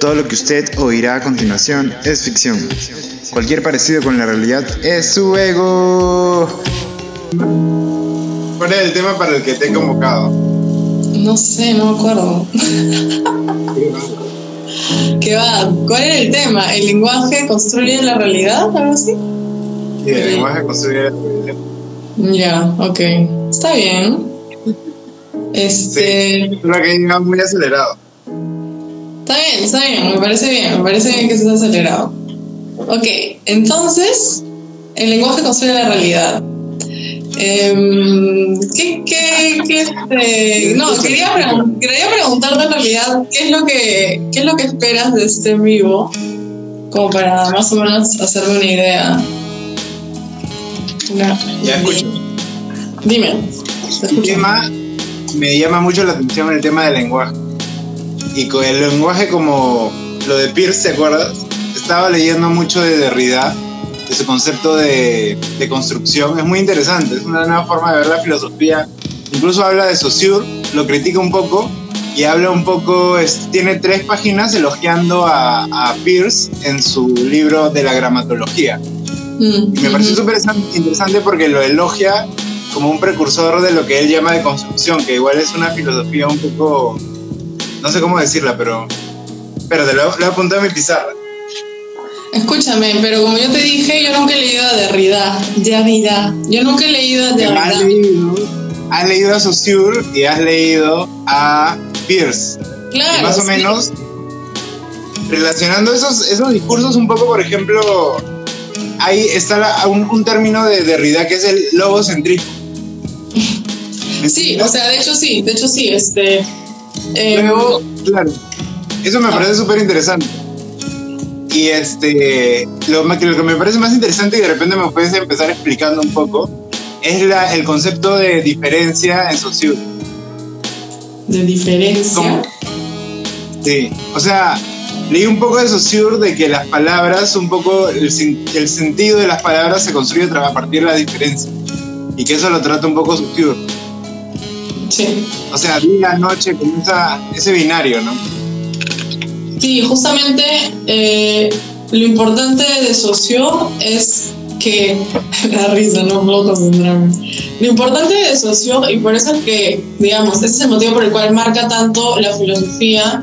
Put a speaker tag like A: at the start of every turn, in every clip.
A: Todo lo que usted oirá a continuación es ficción. Cualquier parecido con la realidad es su ego.
B: ¿Cuál es el tema para el que te he convocado?
C: No sé, no me acuerdo. ¿Qué va? ¿Cuál era el tema? ¿El lenguaje construye la realidad? ¿Algo así?
B: Sí, el lenguaje construye la realidad.
C: Ya, ok. Está bien. Este.
B: Sí, lo que iba muy acelerado.
C: Está bien, está bien, me parece bien, me parece bien que estés acelerado. Ok, entonces, el lenguaje construye la realidad. Em, ¿qué, qué, qué, este, no, quería, pregun- quería preguntarte en realidad qué es lo que qué es lo que esperas de este vivo, como para más o menos hacerme una idea. Una-
B: Ya escucho.
C: Dime. te
B: El
C: escucho.
B: tema me llama mucho la atención el tema del lenguaje. Y con el lenguaje como lo de Pierce, ¿te acuerdas? Estaba leyendo mucho de Derrida, de su concepto de, de construcción. Es muy interesante, es una nueva forma de ver la filosofía. Incluso habla de Saussure, lo critica un poco y habla un poco, es- tiene tres páginas elogiando a, a Pierce en su libro de la gramatología.
C: Mm,
B: Y me pareció súper interesante porque lo elogia como un precursor de lo que él llama de construcción, que igual es una filosofía un poco, no sé cómo decirla, pero... Espérate, lo, lo he apuntado en mi pizarra.
C: Escúchame, pero como yo te dije, yo nunca he leído a Derrida. Derrida. Yo nunca he leído a
B: Has
C: Derrida.
B: leído, has leído a Saussure y has leído a Pierce.
C: Claro.
B: y más o
C: sí.
B: menos relacionando esos, esos discursos un poco, por ejemplo, ahí está la- un, un término de Derrida que es el logocentrismo. ¿Me
C: Sí, o sea, de hecho sí, de hecho sí, este. Eh,
B: Luego, claro, eso me parece súper interesante. Y este, lo, lo que me parece más interesante y de repente me puedes empezar explicando un poco, es la, el concepto de diferencia en Saussure.
C: de diferencia.
B: ¿Cómo? Sí, o sea, leí un poco de Saussure de que las palabras, un poco, el, el sentido de las palabras se construye a partir de la diferencia. Y que eso lo trata un poco Saussure.
C: Sí.
B: O sea, día, noche, como esa- ese binario, ¿no?
C: Sí, justamente eh, lo importante de Socio es que. da risa, no puedo concentrarme. Lo importante de Socio, y por eso es que, digamos, ese es el motivo por el cual marca tanto la filosofía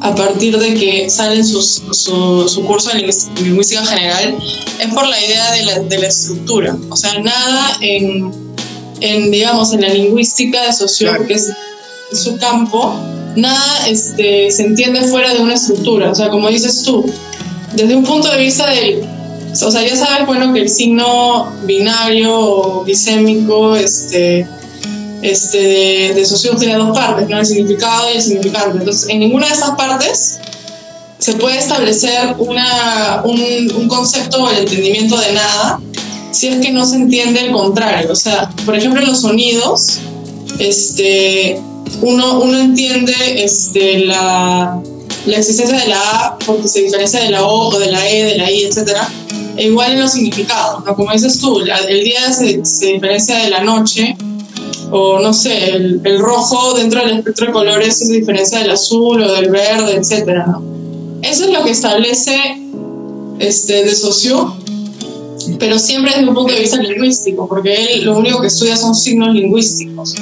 C: a partir de que sale su, su curso de lingüística general, es por la idea de la, de la estructura. O sea, nada en, en, digamos, en la lingüística de Socio,
B: Claro.
C: que es su campo, nada este, se entiende fuera de una estructura. O sea, como dices tú, desde un punto de vista del. O sea, ya sabes, bueno, que el signo binario o bisémico este, este, de, de Saussure tiene dos partes, ¿no? El significado y el significante. Entonces, en ninguna de esas partes se puede establecer una, un, un concepto o el entendimiento de nada si es que no se entiende el contrario. O sea, por ejemplo, los sonidos, este, uno, uno entiende este, la, la existencia de la A porque se diferencia de la O o de la E, de la I, etc. E igual en los significados, ¿no? Como dices tú, la- el día se, se diferencia de la noche, o no sé, el, el rojo dentro del espectro de colores se diferencia del azul o del verde, etc. ¿no? Eso es lo que establece este, de socio, pero siempre desde un punto de vista lingüístico, porque él lo único que estudia son signos lingüísticos.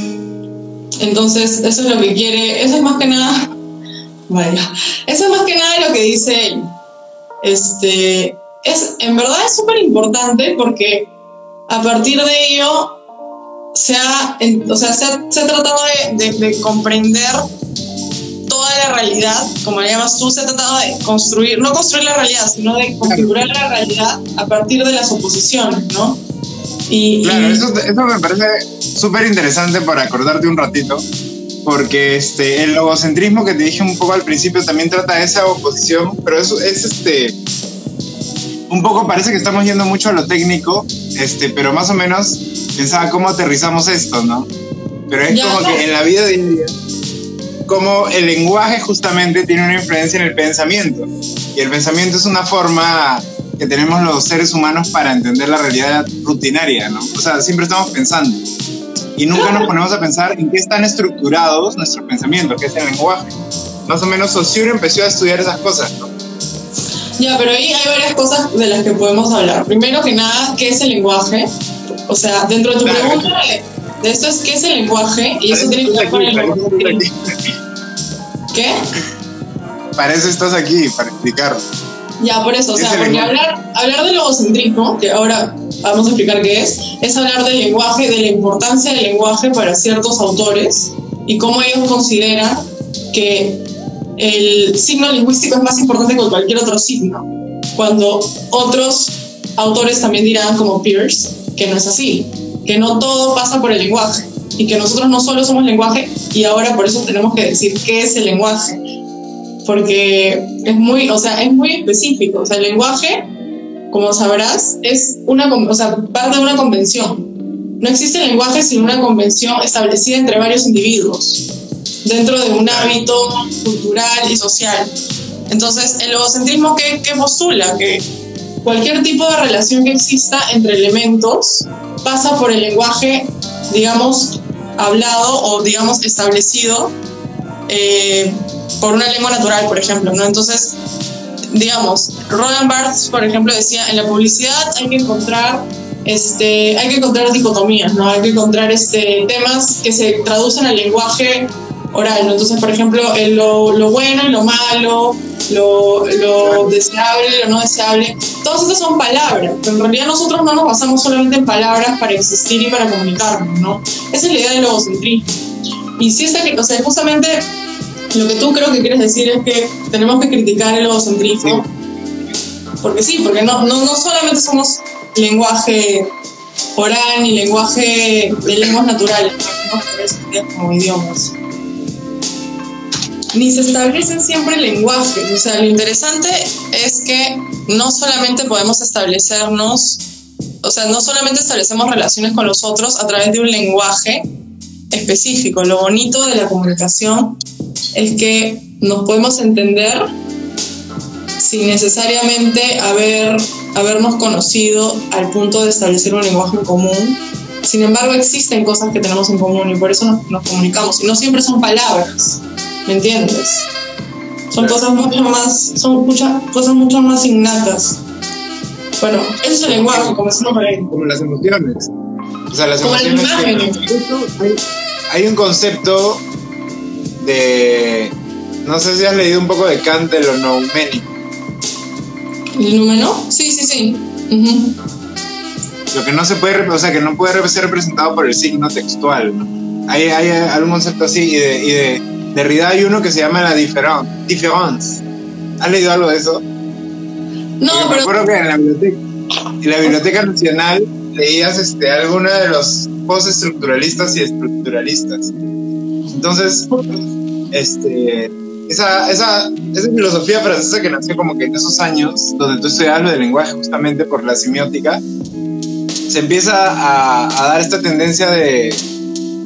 C: Entonces, eso es lo que quiere, eso es más que nada, vaya, eso es más que nada lo que dice él. Este, es, en verdad es súper importante porque a partir de ello se ha, o sea, se ha, tratado de, de- de comprender la realidad, como le llamas tú, se ha tratado de construir, no construir la realidad, sino de configurar la realidad a partir de las oposiciones, ¿no? Y,
B: Claro,
C: y-
B: eso, eso me parece súper interesante para acordarte un ratito, porque este, el logocentrismo que te dije un poco al principio también trata esa oposición, pero eso es este, un poco parece que estamos yendo mucho a lo técnico, este, pero más o menos pensaba cómo aterrizamos esto, ¿no? Pero es
C: Ya,
B: como
C: no.
B: que en la vida diaria, como el lenguaje justamente tiene una influencia en el pensamiento, y el pensamiento es una forma que tenemos los seres humanos para entender la realidad rutinaria, ¿no? O sea, siempre estamos pensando. Y nunca nos ponemos a pensar en qué están estructurados nuestros pensamientos, que es el lenguaje. más o menos Saussure empezó a estudiar esas cosas, ¿no?
C: Ya, pero ahí hay varias cosas de las que podemos hablar. Primero que nada, ¿qué es el lenguaje? O sea, dentro de tu
B: Claro.
C: pregunta de esto es ¿qué es el lenguaje? Y eso tiene que ver con el
B: aquí.
C: ¿Qué?
B: Para eso estás aquí, para explicar.
C: Ya, por eso, o
B: ¿Qué
C: sea, porque
B: lenguaje?
C: hablar, hablar del logocentrismo, que ahora vamos a explicar qué es, es hablar del lenguaje, de la importancia del lenguaje para ciertos autores y cómo ellos consideran que el signo lingüístico es más importante que cualquier otro signo, cuando otros autores también dirán, como Pierce, que no es así, que no todo pasa por el lenguaje y que nosotros no solo somos lenguaje y ahora por eso tenemos que decir qué es el lenguaje porque es muy, o sea, es muy específico. O sea, el lenguaje, como sabrás, es una, o sea, parte de una convención. No existe lenguaje sin una convención establecida entre varios individuos, dentro de un hábito cultural y social. Entonces, el logocentrismo, ¿qué, qué postula? Que cualquier tipo de relación que exista entre elementos pasa por el lenguaje, digamos, hablado o, digamos, establecido eh, por una lengua natural, por ejemplo, ¿no? Entonces, digamos, Roland Barthes, por ejemplo, decía, en la publicidad hay que encontrar, este, hay que encontrar dicotomías, ¿no? Hay que encontrar este, temas que se traducen al lenguaje oral, ¿no? Entonces, por ejemplo, lo, lo bueno y lo malo, lo, lo deseable y lo no deseable, todas estas son palabras, pero en realidad nosotros no nos basamos solamente en palabras para existir y para comunicarnos, ¿no? Esa es la idea del logocentrismo. Y si esta, que- o sea, justamente lo que tú creo que quieres decir es que tenemos que criticar el logocentrismo. Porque sí, porque no, no, no solamente somos lenguaje oral ni lenguaje de lenguas naturales, sentidos como idiomas. Ni se establecen siempre lenguajes. O sea, lo interesante es que no solamente podemos establecernos, o sea, no solamente establecemos relaciones con los otros a través de un lenguaje específico. Lo bonito de la comunicación es que nos podemos entender sin necesariamente haber, habernos conocido al punto de establecer un lenguaje en común. Sin embargo, existen cosas que tenemos en común y por eso nos, nos comunicamos. Y no siempre son palabras, ¿me entiendes? Son cosas mucho más, son muchas cosas mucho más innatas. Bueno, ese es el lenguaje, comenzamos por ahí.
B: Como las emociones. O sea, las
C: Como las
B: emociones. que-
C: imágenes.
B: hay, hay un concepto de. No sé si has leído un poco de Kant de lo nouménico.
C: ¿El número? Sí, sí, sí.
B: Lo que no se puede, o sea, que no puede ser representado por el signo textual. ¿no? Hay, hay algún concepto así y de, y de Derrida hay uno que se llama la difference. ¿Has leído algo de eso?
C: No,
B: Porque me
C: pero
B: acuerdo que en la biblioteca, en la biblioteca nacional leías este, alguno de los postestructuralistas y estructuralistas. Entonces, este, esa, esa, esa filosofía francesa que nació como que en esos años, donde tú estudiabas lo del lenguaje justamente por la semiótica, se empieza a, a dar esta tendencia de,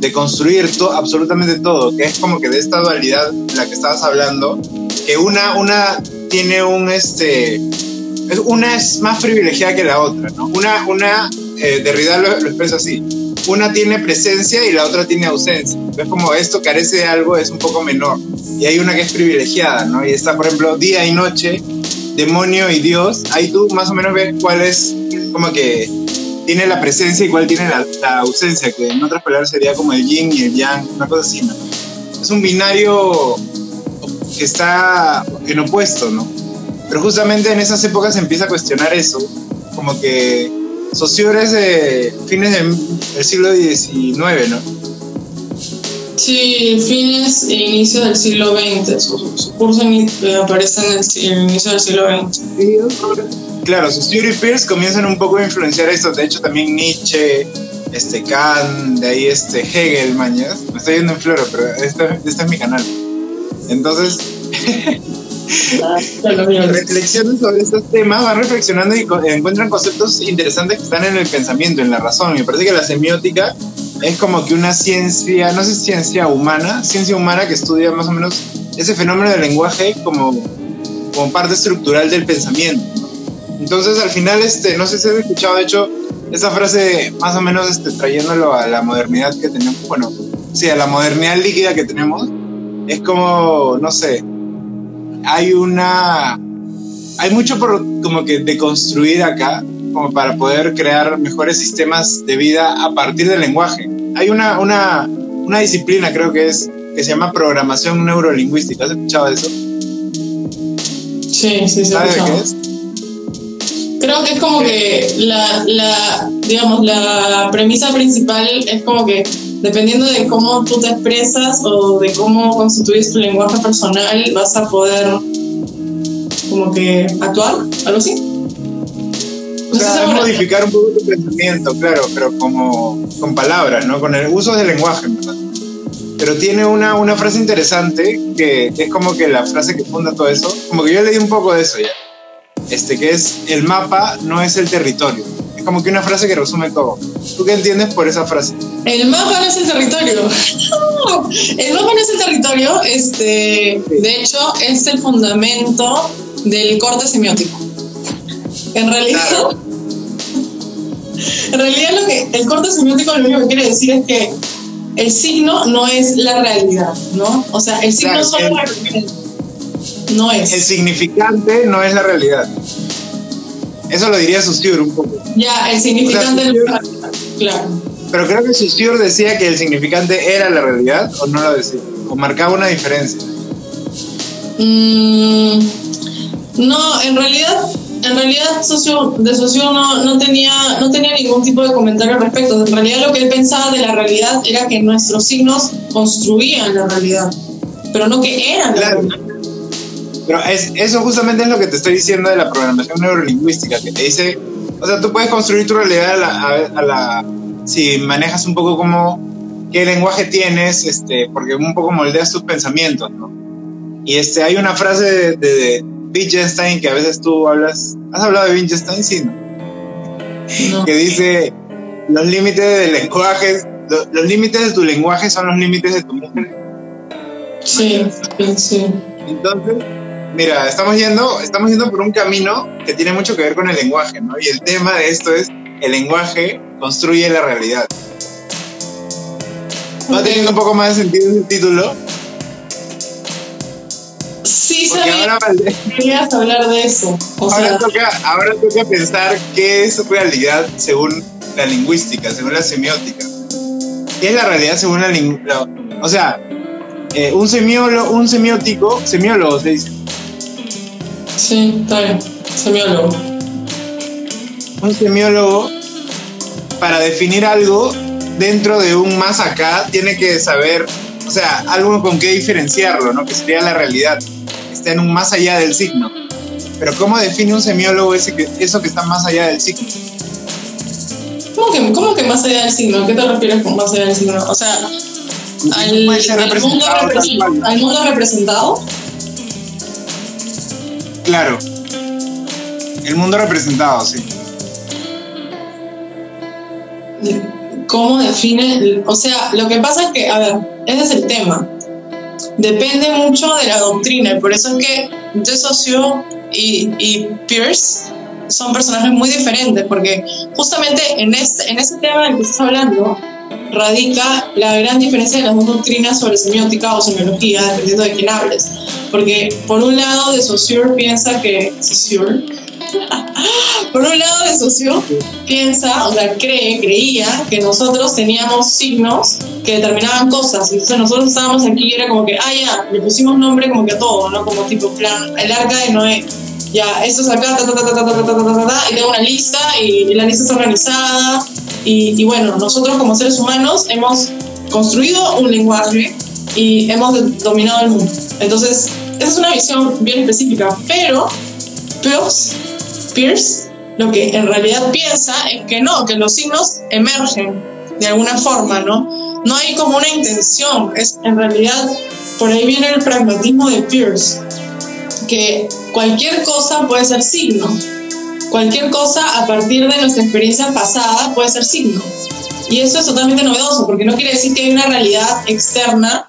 B: de construir to- absolutamente todo, que es como que de esta dualidad de la que estabas hablando, que una, una tiene un, este, es- una es más privilegiada que la otra, ¿no? Una, una eh, Derrida lo, lo expresa así, una tiene presencia y la otra tiene ausencia. Es como esto carece de algo, es un poco menor. Y hay una que es privilegiada, ¿no? Y está, por ejemplo, día y noche, demonio y Dios. Ahí tú más o menos ves cuál es como que tiene la presencia cuál tiene la, la ausencia, que en otras palabras sería como el yin y el yang, una cosa así, ¿no? Es un binario que está en opuesto, ¿no? Pero justamente en esas épocas se empieza a cuestionar eso, como que Saussure es de fines del, del siglo XIX, ¿no?
C: sí, fines e inicio del siglo XX. Su, su curso eh, aparece en el, en el inicio del siglo XX.
B: Claro, Saussure y Peirce comienzan un poco a influenciar esto, de hecho también Nietzsche, este Kant, de ahí este Hegel, mañas. Me estoy yendo en floro, pero este, este es mi canal. Entonces, reflexionan sobre estos temas, van reflexionando y encuentran conceptos interesantes que están en el pensamiento, en la razón. Me parece que la semiótica es como que una ciencia, no sé ciencia humana, ciencia humana que estudia más o menos ese fenómeno del lenguaje como, como parte estructural del pensamiento. Entonces, al final, este, no sé si has escuchado, de hecho, esa frase más o menos este, trayéndolo a la modernidad que tenemos, bueno, sí, a la modernidad líquida que tenemos, es como, no sé, hay una, hay mucho por como que de construir acá, como para poder crear mejores sistemas de vida a partir del lenguaje. Hay una, una, una disciplina, creo que es, que se llama programación neurolingüística. ¿Has escuchado eso?
C: Sí, sí, sí.
B: ¿Sabes qué es?
C: Creo que es como que la, la, digamos, la premisa principal es como que dependiendo de cómo tú te expresas o de cómo constituyes tu lenguaje personal, vas a poder como que actuar, algo así.
B: O sea, es modificar un poco tu pensamiento, claro, pero como con palabras, ¿no? Con el uso del lenguaje, ¿verdad? Pero tiene una, una frase interesante que es como que la frase que funda todo eso, como que yo leí un poco de eso ya este, que es el mapa no es el territorio. Es como que una frase que resume todo. ¿Tú qué entiendes por esa frase?
C: El mapa no es el territorio. el mapa no es el territorio. Este, De hecho, es el fundamento del corte semiótico. En realidad, en realidad lo que el corte semiótico lo único que quiere decir es que el signo no es la realidad, ¿no? O sea, el signo solo representa no es.
B: El significante no es la realidad. Eso lo diría Saussure un poco.
C: Ya, el significante es la claro.
B: Pero creo que Saussure decía que el significante era la realidad o no lo decía, o marcaba una diferencia.
C: Mm, no, en realidad, en realidad de no, no, tenía, no tenía ningún tipo de comentario al respecto. En realidad lo que él pensaba de la realidad era que nuestros signos construían la realidad, pero no que eran la realidad.
B: Pero es, eso justamente es lo que te estoy diciendo de la programación neurolingüística, que te dice, o sea, tú puedes construir tu realidad a la, si manejas un poco como qué lenguaje tienes, este, porque un poco moldeas tus pensamientos, ¿no? Y este, hay una frase de, de, Wittgenstein que a veces tú hablas, ¿has hablado de Wittgenstein? Sí, ¿no? Que dice, los límites del lenguaje, los, los límites de tu lenguaje son los límites de tu mujer.
C: Sí, sí.
B: Entonces, Mira, estamos yendo, estamos yendo por un camino que tiene mucho que ver con el lenguaje, ¿no? Y el tema de esto es el lenguaje construye la realidad. ¿Va teniendo un poco más de sentido el título?
C: Sí, sabía ahora querías hablar de eso.
B: ahora, toca, ahora toca pensar qué es realidad según la lingüística, según la semiótica. ¿Qué es la realidad según la lingüística? O sea, eh, un, semiólogo, un semiótico, semiólogo se dice,
C: Sí, está bien. Semiólogo.
B: Un semiólogo, para definir algo dentro de un más acá, tiene que saber, o sea, algo con qué diferenciarlo, ¿no? Que sería la realidad, está en un más allá del signo. Pero ¿cómo define un semiólogo ese que, eso que está más allá del signo?
C: ¿Cómo que, ¿Cómo que más allá del signo? ¿Qué te refieres con más allá del signo? O sea, al, mundo, al mundo representado
B: Claro. El mundo representado, sí.
C: ¿Cómo define? O sea, lo que pasa es que, a ver, ese es el tema. Depende mucho de la doctrina y por eso es que De Saussure y, y Pierce son personajes muy diferentes, porque justamente en este, en ese tema del que estás hablando radica la gran diferencia de las dos doctrinas sobre semiótica o semiología, dependiendo de quién hables. Porque por un lado de Saussure piensa que... Saussure, por un lado de Saussure piensa, o sea, cree, creía que nosotros teníamos signos que determinaban cosas. Y entonces nosotros estábamos aquí y era como que, ah, ya, le pusimos nombre como que a todo, ¿no? Como tipo, plan, el arca de Noé. Ya, esto es acá, ta, ta, ta, ta, ta, ta, ta, ta, ta, y tengo una lista y, la lista está organizada. Y, y bueno, nosotros como seres humanos hemos construido un lenguaje y hemos dominado el mundo. Entonces, esa es una visión bien específica, pero Pierce, Pierce lo que en realidad piensa es que no, que los signos emergen de alguna forma, ¿no? No hay como una intención, es en realidad por ahí viene el pragmatismo de Pierce, que cualquier cosa puede ser signo, cualquier cosa a partir de nuestra experiencia pasada puede ser signo. Y eso es totalmente novedoso, porque no quiere decir que hay una realidad externa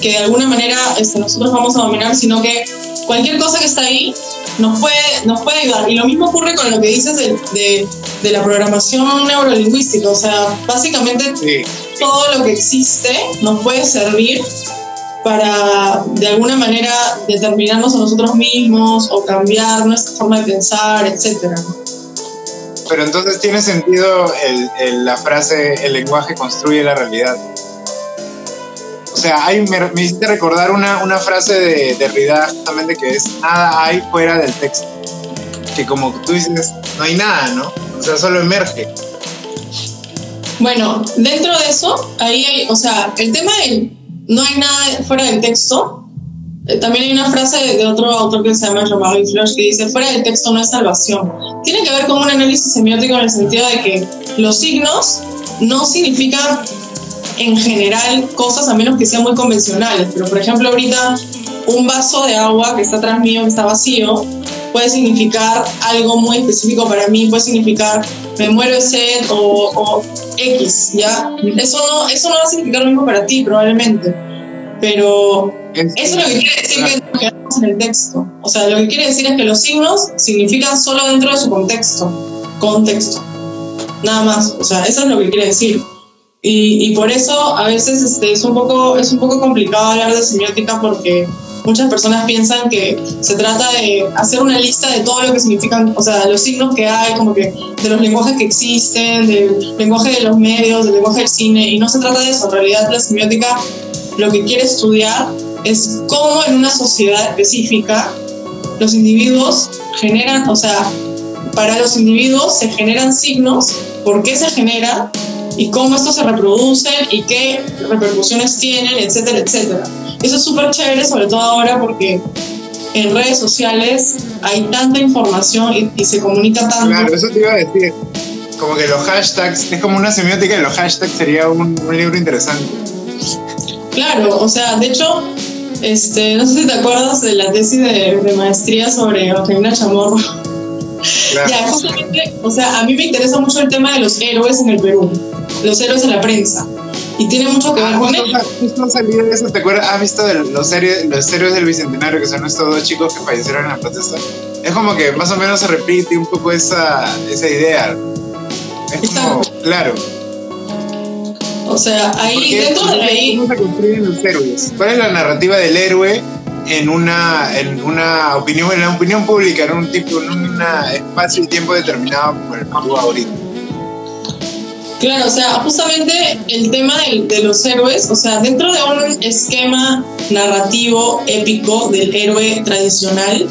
C: que de alguna manera este, nosotros vamos a dominar, sino que cualquier cosa que está ahí nos puede, nos puede ayudar. Y lo mismo ocurre con lo que dices de, de, de la programación neurolingüística. O sea, básicamente todo lo que existe nos puede servir para de alguna manera determinarnos a nosotros mismos o cambiar nuestra forma de pensar, etc.
B: Pero entonces tiene sentido el, la frase el lenguaje construye la realidad. O sea, hay, me, me hiciste recordar una, una frase de Derrida justamente que es nada hay fuera del texto. Que como tú dices, no hay nada, ¿no? O sea, solo emerge.
C: Bueno, dentro de eso, ahí hay, o sea, el tema de no hay nada fuera del texto. Eh, también hay una frase de, otro autor que se llama Romano Flush que dice, fuera del texto no es salvación. Tiene que ver con un análisis semiótico en el sentido de que los signos no significan en general cosas a menos que sean muy convencionales. Pero por ejemplo ahorita un vaso de agua que está atrás mío, que está vacío, puede significar algo muy específico para mí, puede significar me muero de sed o, X, ¿ya? Eso no, eso no va a significar lo mismo para ti, probablemente. Pero eso es lo que quiere decir que quedamos en el texto. O sea, lo que quiere decir es que los signos significan solo dentro de su contexto. Contexto. Nada más. O sea, eso es lo que quiere decir. Y, y por eso a veces este, es, un poco, es un poco complicado hablar de semiótica porque muchas personas piensan que se trata de hacer una lista de todo lo que significan, o sea, los signos que hay, como que de los lenguajes que existen, del lenguaje de los medios, del lenguaje del cine, y no se trata de eso, en realidad la semiótica lo que quiere estudiar es cómo en una sociedad específica los individuos generan, o sea, para los individuos se generan signos, por qué se generan y cómo estos se reproducen y qué repercusiones tienen, etcétera, etcétera. Eso es súper chévere, sobre todo ahora porque en redes sociales hay tanta información y, se comunica tanto.
B: Claro, eso te iba a decir. Como que los hashtags, es como una semiótica de los hashtags, sería un, libro interesante.
C: Claro, o sea, de hecho, este, no sé si te acuerdas de la tesis de, maestría sobre Eugenia Chamorro. Ya, justamente, o sea, a mí me interesa mucho el tema de los héroes en el Perú, los héroes en la prensa. Y tiene mucho que ver ah, con
B: justo, Justo salió eso, ¿te acuerdas? ¿Has visto los, héroes, los héroes del Bicentenario, que son estos dos chicos que fallecieron en la protesta? Es como que más o menos se repite un poco esa, esa idea. Es como, claro.
C: O sea, ahí dentro de ahí.
B: ¿Cómo se construyen los héroes? ¿Cuál es la narrativa del héroe en una, en una opinión, en la opinión pública, en un tipo, en un espacio y tiempo determinado por el Perú ahorita?
C: Claro, o sea, justamente el tema de, los héroes, o sea, dentro de un esquema narrativo épico del héroe tradicional,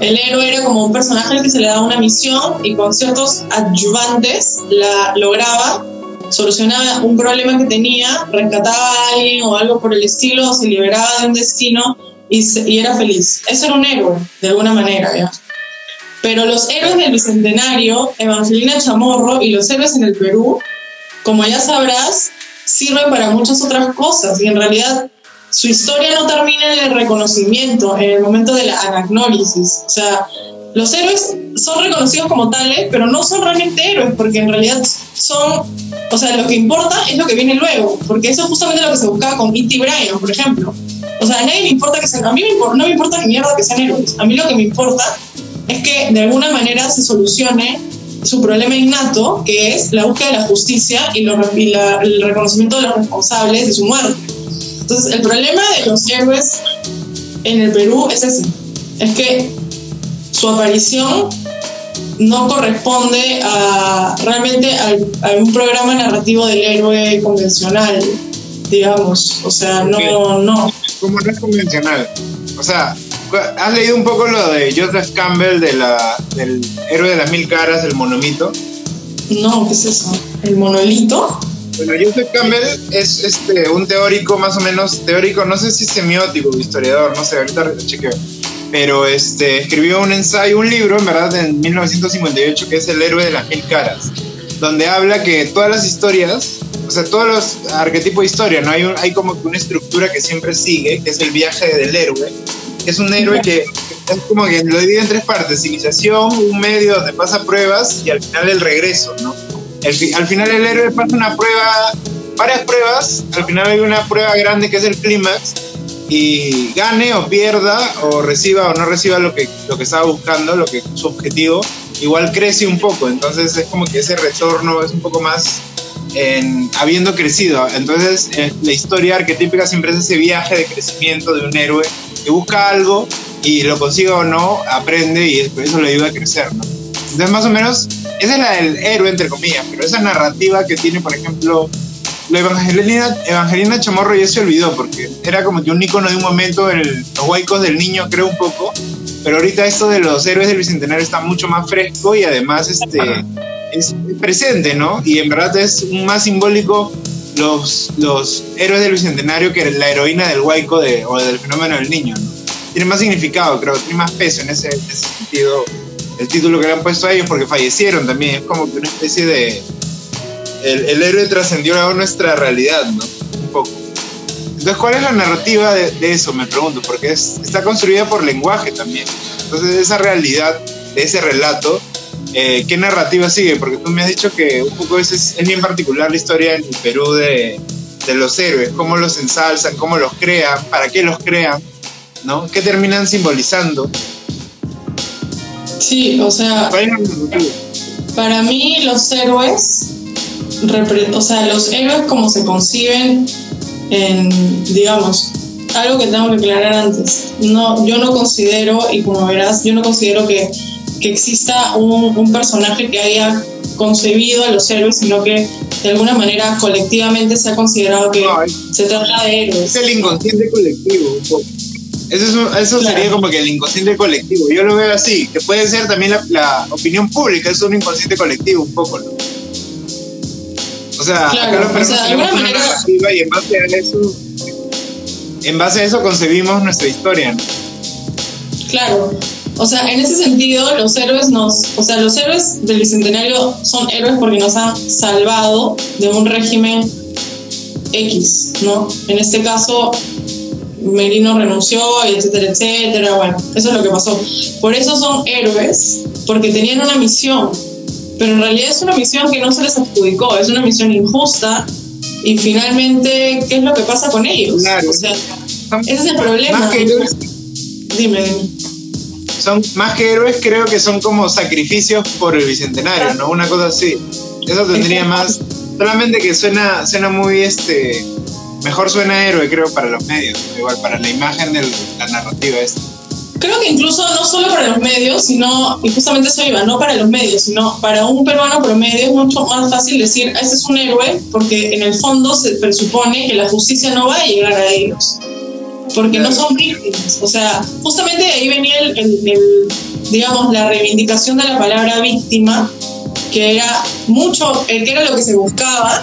C: el héroe era como un personaje al que se le daba una misión y con ciertos adyuvantes la lograba, solucionaba un problema que tenía, rescataba a alguien o algo por el estilo, se liberaba de un destino y, y era feliz. Eso era un héroe, de alguna manera, ¿ya? Pero los héroes del Bicentenario, Evangelina Chamorro y los héroes en el Perú, como ya sabrás, sirve para muchas otras cosas y en realidad su historia no termina en el reconocimiento, en el momento de la anagnórisis. O sea, los héroes son reconocidos como tales, pero no son realmente héroes, porque en realidad son, o sea, lo que importa es lo que viene luego, porque eso es justamente lo que se buscaba con E.T. Bryan, por ejemplo. O sea, a nadie me importa que sean, a mí me importa, no me importa ni mierda que sean héroes, a mí lo que me importa es que de alguna manera se solucione su problema innato, que es la búsqueda de la justicia y, el reconocimiento de los responsables de su muerte. Entonces, el problema de los héroes en el Perú es ese, es que su aparición no corresponde a realmente a, un programa narrativo del héroe convencional, digamos. O sea, no, no.
B: ¿Cómo no es convencional? O sea, ¿Has leído un poco lo de Joseph Campbell de la, del héroe de las mil caras, el monomito?
C: No, ¿qué es eso? ¿El monolito?
B: Bueno, Joseph Campbell es este, un teórico más o menos, teórico, no sé si semiótico, historiador, no sé, ahorita chequeo. Pero este, escribió un ensayo, un libro, en verdad, en 1958, que es El héroe de las mil caras, donde habla que todas las historias, o sea, todos los arquetipos de historia, ¿no? Hay, hay como que una estructura que siempre sigue, que es el viaje del héroe, es un héroe que es como que lo divide en tres partes, iniciación, un medio donde pasa pruebas y al final el regreso, ¿no? al final el héroe pasa una prueba, varias pruebas, al final hay una prueba grande que es el clímax y gane o pierda o reciba o no reciba lo que, lo que estaba buscando, lo que su objetivo, igual crece un poco, entonces es como que ese retorno es un poco más en, habiendo crecido. Entonces, eh, la historia arquetípica siempre es ese viaje de crecimiento de un héroe que busca algo y lo consigue o no, aprende y después eso le ayuda a crecer, ¿no? Entonces, más o menos, esa es la del héroe, entre comillas, pero esa narrativa que tiene, por ejemplo, la Evangelina, Evangelina Chamorro ya se olvidó porque era como que un icono de un momento en los huecos del niño, creo un poco, pero ahorita esto de los héroes del Bicentenario está mucho más fresco y además este, es presente, ¿no? Y en verdad es más simbólico los, los héroes del Bicentenario que la heroína del hueco de, o del fenómeno del niño, ¿no? Tiene más significado, creo, tiene más peso en ese, en ese sentido el título que le han puesto a ellos porque fallecieron también, es como que una especie de... El, el héroe trascendió a nuestra realidad, ¿no? Un poco. Entonces, ¿cuál es la narrativa de, eso? Me pregunto, porque es, está construida por lenguaje también. Entonces, esa realidad, ese relato, eh, ¿qué narrativa sigue? Porque tú me has dicho que un poco es, es, bien particular la historia en el Perú de, de, los héroes, cómo los ensalzan, cómo los crean, para qué los crean, ¿no? ¿Qué terminan simbolizando?
C: Sí, o sea, para mí los héroes, o sea, los héroes como se conciben en, digamos, algo que tengo que aclarar antes. No, yo no considero, y como verás, yo no considero que, que exista un, un, personaje que haya concebido a los héroes, sino que de alguna manera colectivamente se ha considerado que no, se trata de héroes.
B: Es el inconsciente colectivo, un poco. Eso, es, eso claro. sería como que el inconsciente colectivo. Yo lo veo así, que puede ser también la, la opinión pública, es un inconsciente colectivo un poco, ¿no? O sea,
C: claro,
B: acá
C: o sea, de alguna manera...
B: y en base a eso, en base a eso concebimos nuestra historia, ¿no?
C: Claro. O sea, en ese sentido, los héroes nos, o sea, los héroes del bicentenario son héroes porque nos han salvado de un régimen X, ¿no? En este caso, Merino renunció, etcétera, etcétera. Bueno, eso es lo que pasó. Por eso son héroes, porque tenían una misión, pero en realidad es una misión que no se les adjudicó, es una misión injusta y finalmente, ¿qué es lo que pasa con ellos?
B: Claro.
C: O sea, ese es el problema.
B: Más que
C: dime, dime.
B: Son más que héroes, creo que son como sacrificios por el bicentenario, ¿no? Una cosa así. Eso tendría más. Solamente que suena, suena muy este. Mejor suena héroe, creo, para los medios, igual para la imagen de la narrativa esta.
C: Creo que incluso no solo para los medios, sino, y justamente eso iba, no para los medios, sino para un peruano promedio es mucho más fácil decir, este es un héroe, porque en el fondo se presupone que la justicia no va a llegar a ellos, porque no son víctimas. O sea, justamente de ahí venía el, el, el, digamos, la reivindicación de la palabra víctima, que era mucho, que era lo que se buscaba,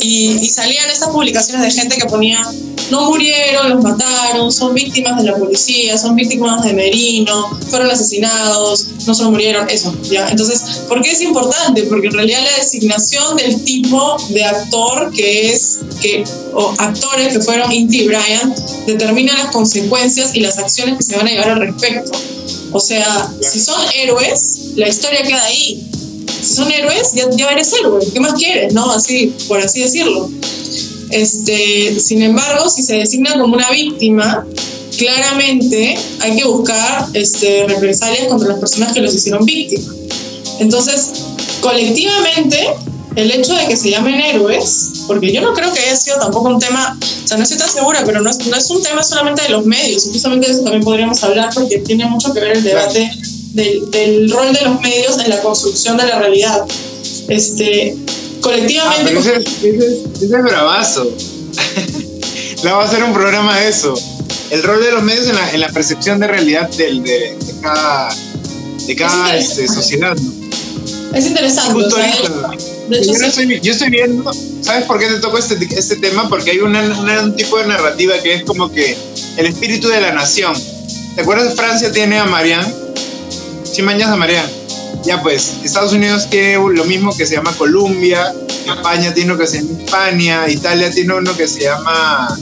C: y, y salían estas publicaciones de gente que ponía no murieron, los mataron, son víctimas de la policía, son víctimas de Merino, fueron asesinados, no solo murieron, eso, ¿ya? Entonces, ¿por qué es importante? Porque en realidad la designación del tipo de actor que es, que, o actores que fueron Inti Bryant, determina las consecuencias y las acciones que se van a llevar al respecto. O sea, si son héroes, la historia queda ahí. Si son héroes, ya, ya eres héroe. ¿Qué más quieres? ¿No? Así, por así decirlo. Este, sin embargo, si se designa como una víctima, claramente hay que buscar este, represalias contra las personas que los hicieron víctimas. Entonces, colectivamente, el hecho de que se llamen héroes, porque yo no creo que haya sido tampoco un tema, o sea, no estoy tan segura, pero no es, no es un tema solamente de los medios, justamente de eso también podríamos hablar porque tiene mucho que ver el debate del, del rol de los medios en la construcción de la realidad. Este, colectivamente.
B: Ah, ese, ese, ese, es bravazo. Le vamos a hacer un programa de eso. El rol de los medios en la, en la percepción de realidad del, de, de, cada, de cada este, sociedad. ¿no?
C: Es interesante. O sea,
B: de hecho, yo, sí. estoy, yo, estoy, viendo, ¿sabes por qué te toco este, este tema? Porque hay una, una, un tipo de narrativa que es como que el espíritu de la nación. ¿Te acuerdas Francia tiene a Marianne? Chimañas a Marianne ya pues, Estados Unidos tiene lo mismo que se llama Colombia, España tiene uno que se llama España, Italia tiene uno que se llama...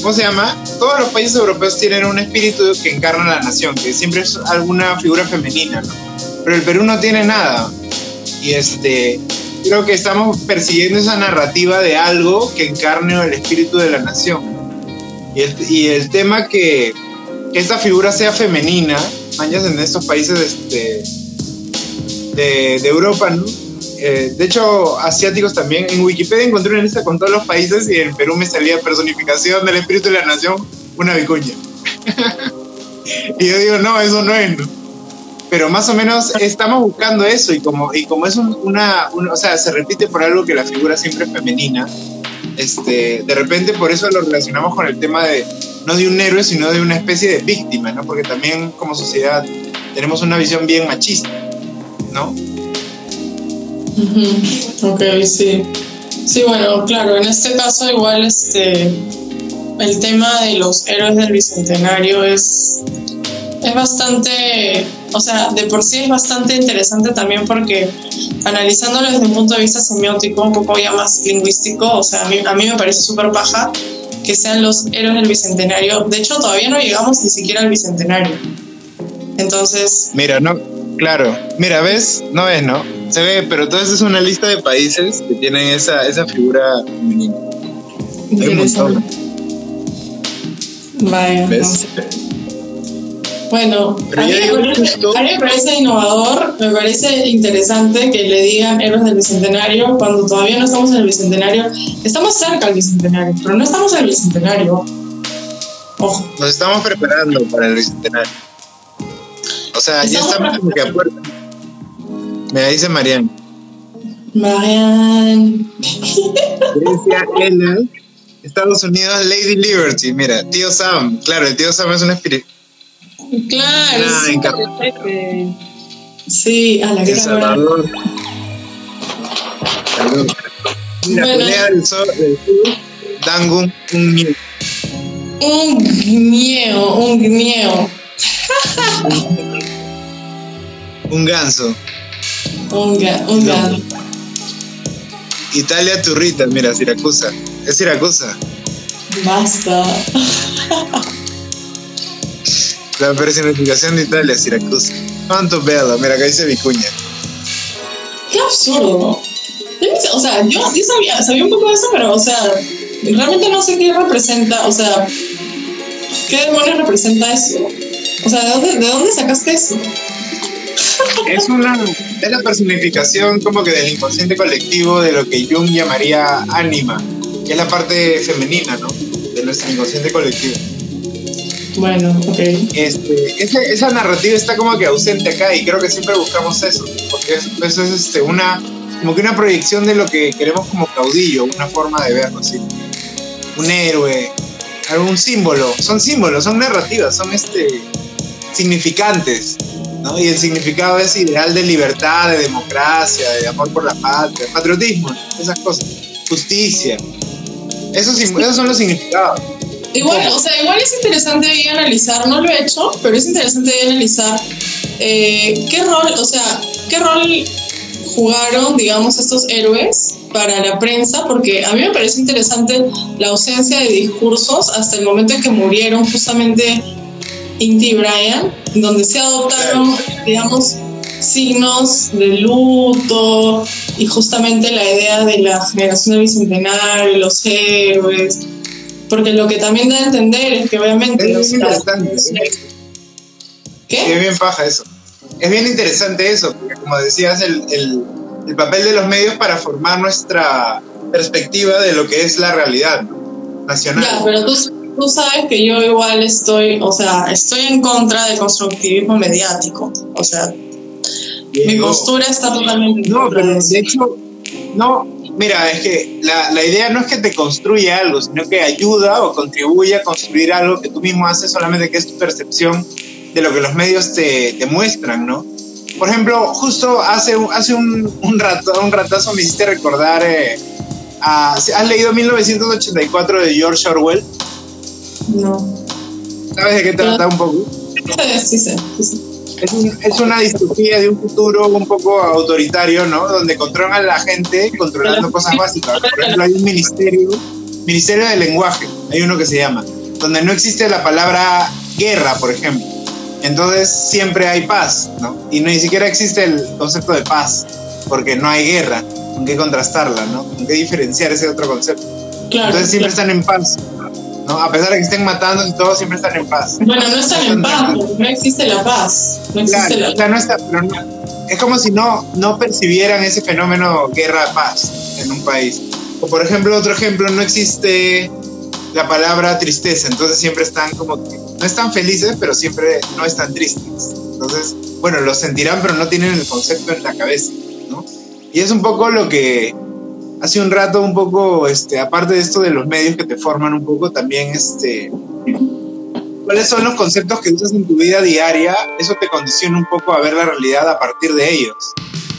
B: ¿Cómo se llama? Todos los países europeos tienen un espíritu que encarna la nación, que siempre es alguna figura femenina, ¿no? Pero el Perú no tiene nada. Y este, creo que estamos persiguiendo esa narrativa de algo que encarne el espíritu de la nación. Y el, y el tema que, que esta figura sea femenina, mañas en estos países este, de, Europa, ¿no? eh, de hecho, asiáticos también. En Wikipedia encontré una lista con todos los países y en Perú me salía personificación del espíritu de la nación, una vicuña. y yo digo, no, eso no es. Pero más o menos estamos buscando eso y como, y como es una, o sea, se repite por algo que la figura siempre es femenina, este, de repente por eso lo relacionamos con el tema de, no de un héroe, sino de una especie de víctima, ¿no? Porque también como sociedad tenemos una visión bien machista, ¿no?
C: Ok, sí. Sí, bueno, claro, en este caso igual este el tema de los héroes del bicentenario es es bastante, o sea, de por sí es bastante interesante también porque analizándolo desde un punto de vista semiótico, un poco ya más lingüístico, o sea, a mí, a mí me parece súper paja que sean los héroes del bicentenario. De hecho, todavía no llegamos ni siquiera al bicentenario. Entonces...
B: Mira, no, claro, mira, ves, no ves, ¿no? Se ve, pero todo eso es una lista de países que tienen esa, esa figura femenina.
C: Vaya. ¿Ves? Bueno, a mí, me parece, innovador, me parece interesante que le digan héroes del bicentenario cuando todavía no estamos en el bicentenario. Estamos cerca del bicentenario, pero no estamos en el bicentenario. Ojo.
B: Nos estamos preparando para el bicentenario. O sea, ya estamos como que a puerta. Me dice Marian.
C: Marian.
B: Grecia, Ella, Estados Unidos, Lady Liberty. Mira, tío Sam. Claro, el tío Sam es un espíritu
C: Claro, sí, sí, a la
B: El Salvador. Mira, bueno. pelea del sol, del sur, Dangun, un
C: gnieo. Un gnieo, un gnieo.
B: un ganso.
C: Un, ga un ganso.
B: Italia Turrita, mira, Siracusa. Es Siracusa.
C: Basta.
B: La personificación de Italia, Siracusa. ¿Cuánto bello? Mira, acá dice Vicuña.
C: Qué absurdo. O sea, yo, sabía, sabía un poco de eso, pero, o sea, realmente no sé qué representa, o sea, ¿qué demonios representa eso? O sea, ¿de dónde, de dónde sacaste eso?
B: Es una es la personificación como que del inconsciente colectivo de lo que Jung llamaría ánima, que es la parte femenina, ¿no? De nuestro inconsciente colectivo.
C: Bueno, ok.
B: Este, esa, narrativa está como que ausente acá y creo que siempre buscamos eso, porque eso, es este, una, como que una proyección de lo que queremos como caudillo, una forma de verlo así. Un héroe, algún símbolo, son símbolos, son narrativas, son este, significantes. ¿No? Y el significado es ideal de libertad, de democracia, de amor por la patria, patriotismo, esas cosas, justicia. Esos, esos son los significados.
C: Igual, o sea, igual es interesante ahí analizar, no lo he hecho, pero es interesante ahí analizar eh, qué rol, o sea, qué rol jugaron, digamos, estos héroes para la prensa, porque a mí me parece interesante la ausencia de discursos hasta el momento en que murieron justamente Inti y Brian, donde se adoptaron, digamos, signos de luto y justamente la idea de la generación del bicentenario, los héroes, porque lo que también da a entender es que obviamente...
B: Es bien interesante. ¿Qué? Es bien paja eso. Es bien interesante eso, porque como decías, el, el, el papel de los medios para formar nuestra perspectiva de lo que es la realidad nacional.
C: Ya, pero tú, tú sabes que yo igual estoy, o sea, estoy en contra del constructivismo mediático. O sea, mi postura está totalmente...
B: No, pero de hecho, no, Mira, es que la, la, idea no es que te construya algo, sino que ayuda o contribuye a construir algo que tú mismo haces solamente que es tu percepción de lo que los medios te, te muestran, ¿no? Por ejemplo, justo hace, hace un, un, rato, un ratazo me hiciste recordar, eh, ¿has leído 1984 de George Orwell?
C: No.
B: ¿Sabes de qué trata un poco?
C: Sí, sí, sí
B: es, una distopía de un futuro un poco autoritario, ¿no? Donde controlan a la gente controlando cosas básicas. Por ejemplo, hay un ministerio, ministerio del lenguaje, hay uno que se llama, donde no existe la palabra guerra, por ejemplo. Entonces siempre hay paz, ¿no? Y ni siquiera existe el concepto de paz, porque no hay guerra, con qué contrastarla, ¿no? Con qué diferenciar ese otro concepto. Entonces siempre están en paz. ¿No? A pesar de que estén matando y todos siempre están en paz.
C: Bueno, no están en paz, no existe la paz. No existe la
B: paz. no está, es como si no, no percibieran ese fenómeno guerra-paz en un país. O por ejemplo, otro ejemplo, no existe la palabra tristeza, entonces siempre están como que, no están felices, pero siempre no están tristes. Entonces, bueno, lo sentirán, pero no tienen el concepto en la cabeza, ¿no? Y es un poco lo que hace un rato, un poco, este, aparte de esto de los medios que te forman un poco, también, este, cuáles son los conceptos que usas en tu vida diaria, eso te condiciona un poco a ver la realidad a partir de ellos,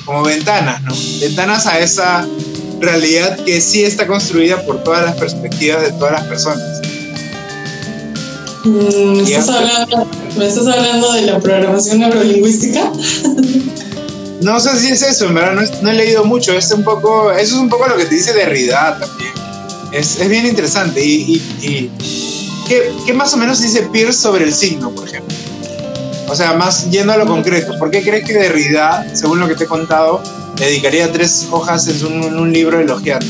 B: como ventanas, ¿no? Ventanas a esa realidad que sí está construida por todas las perspectivas de todas las personas.
C: Mm, ¿Me estás, hablando, ¿Me estás hablando de la programación neurolingüística?
B: No sé si es eso, en verdad no, he leído mucho. Es un poco, eso es un poco lo que te dice Derrida también. Es, es bien interesante. ¿Y, ¿qué, ¿qué, más o menos dice Pierce sobre el signo, por ejemplo? O sea, más yendo a lo concreto. ¿Por qué crees que Derrida, según lo que te he contado, dedicaría tres hojas en un, en un libro elogiando?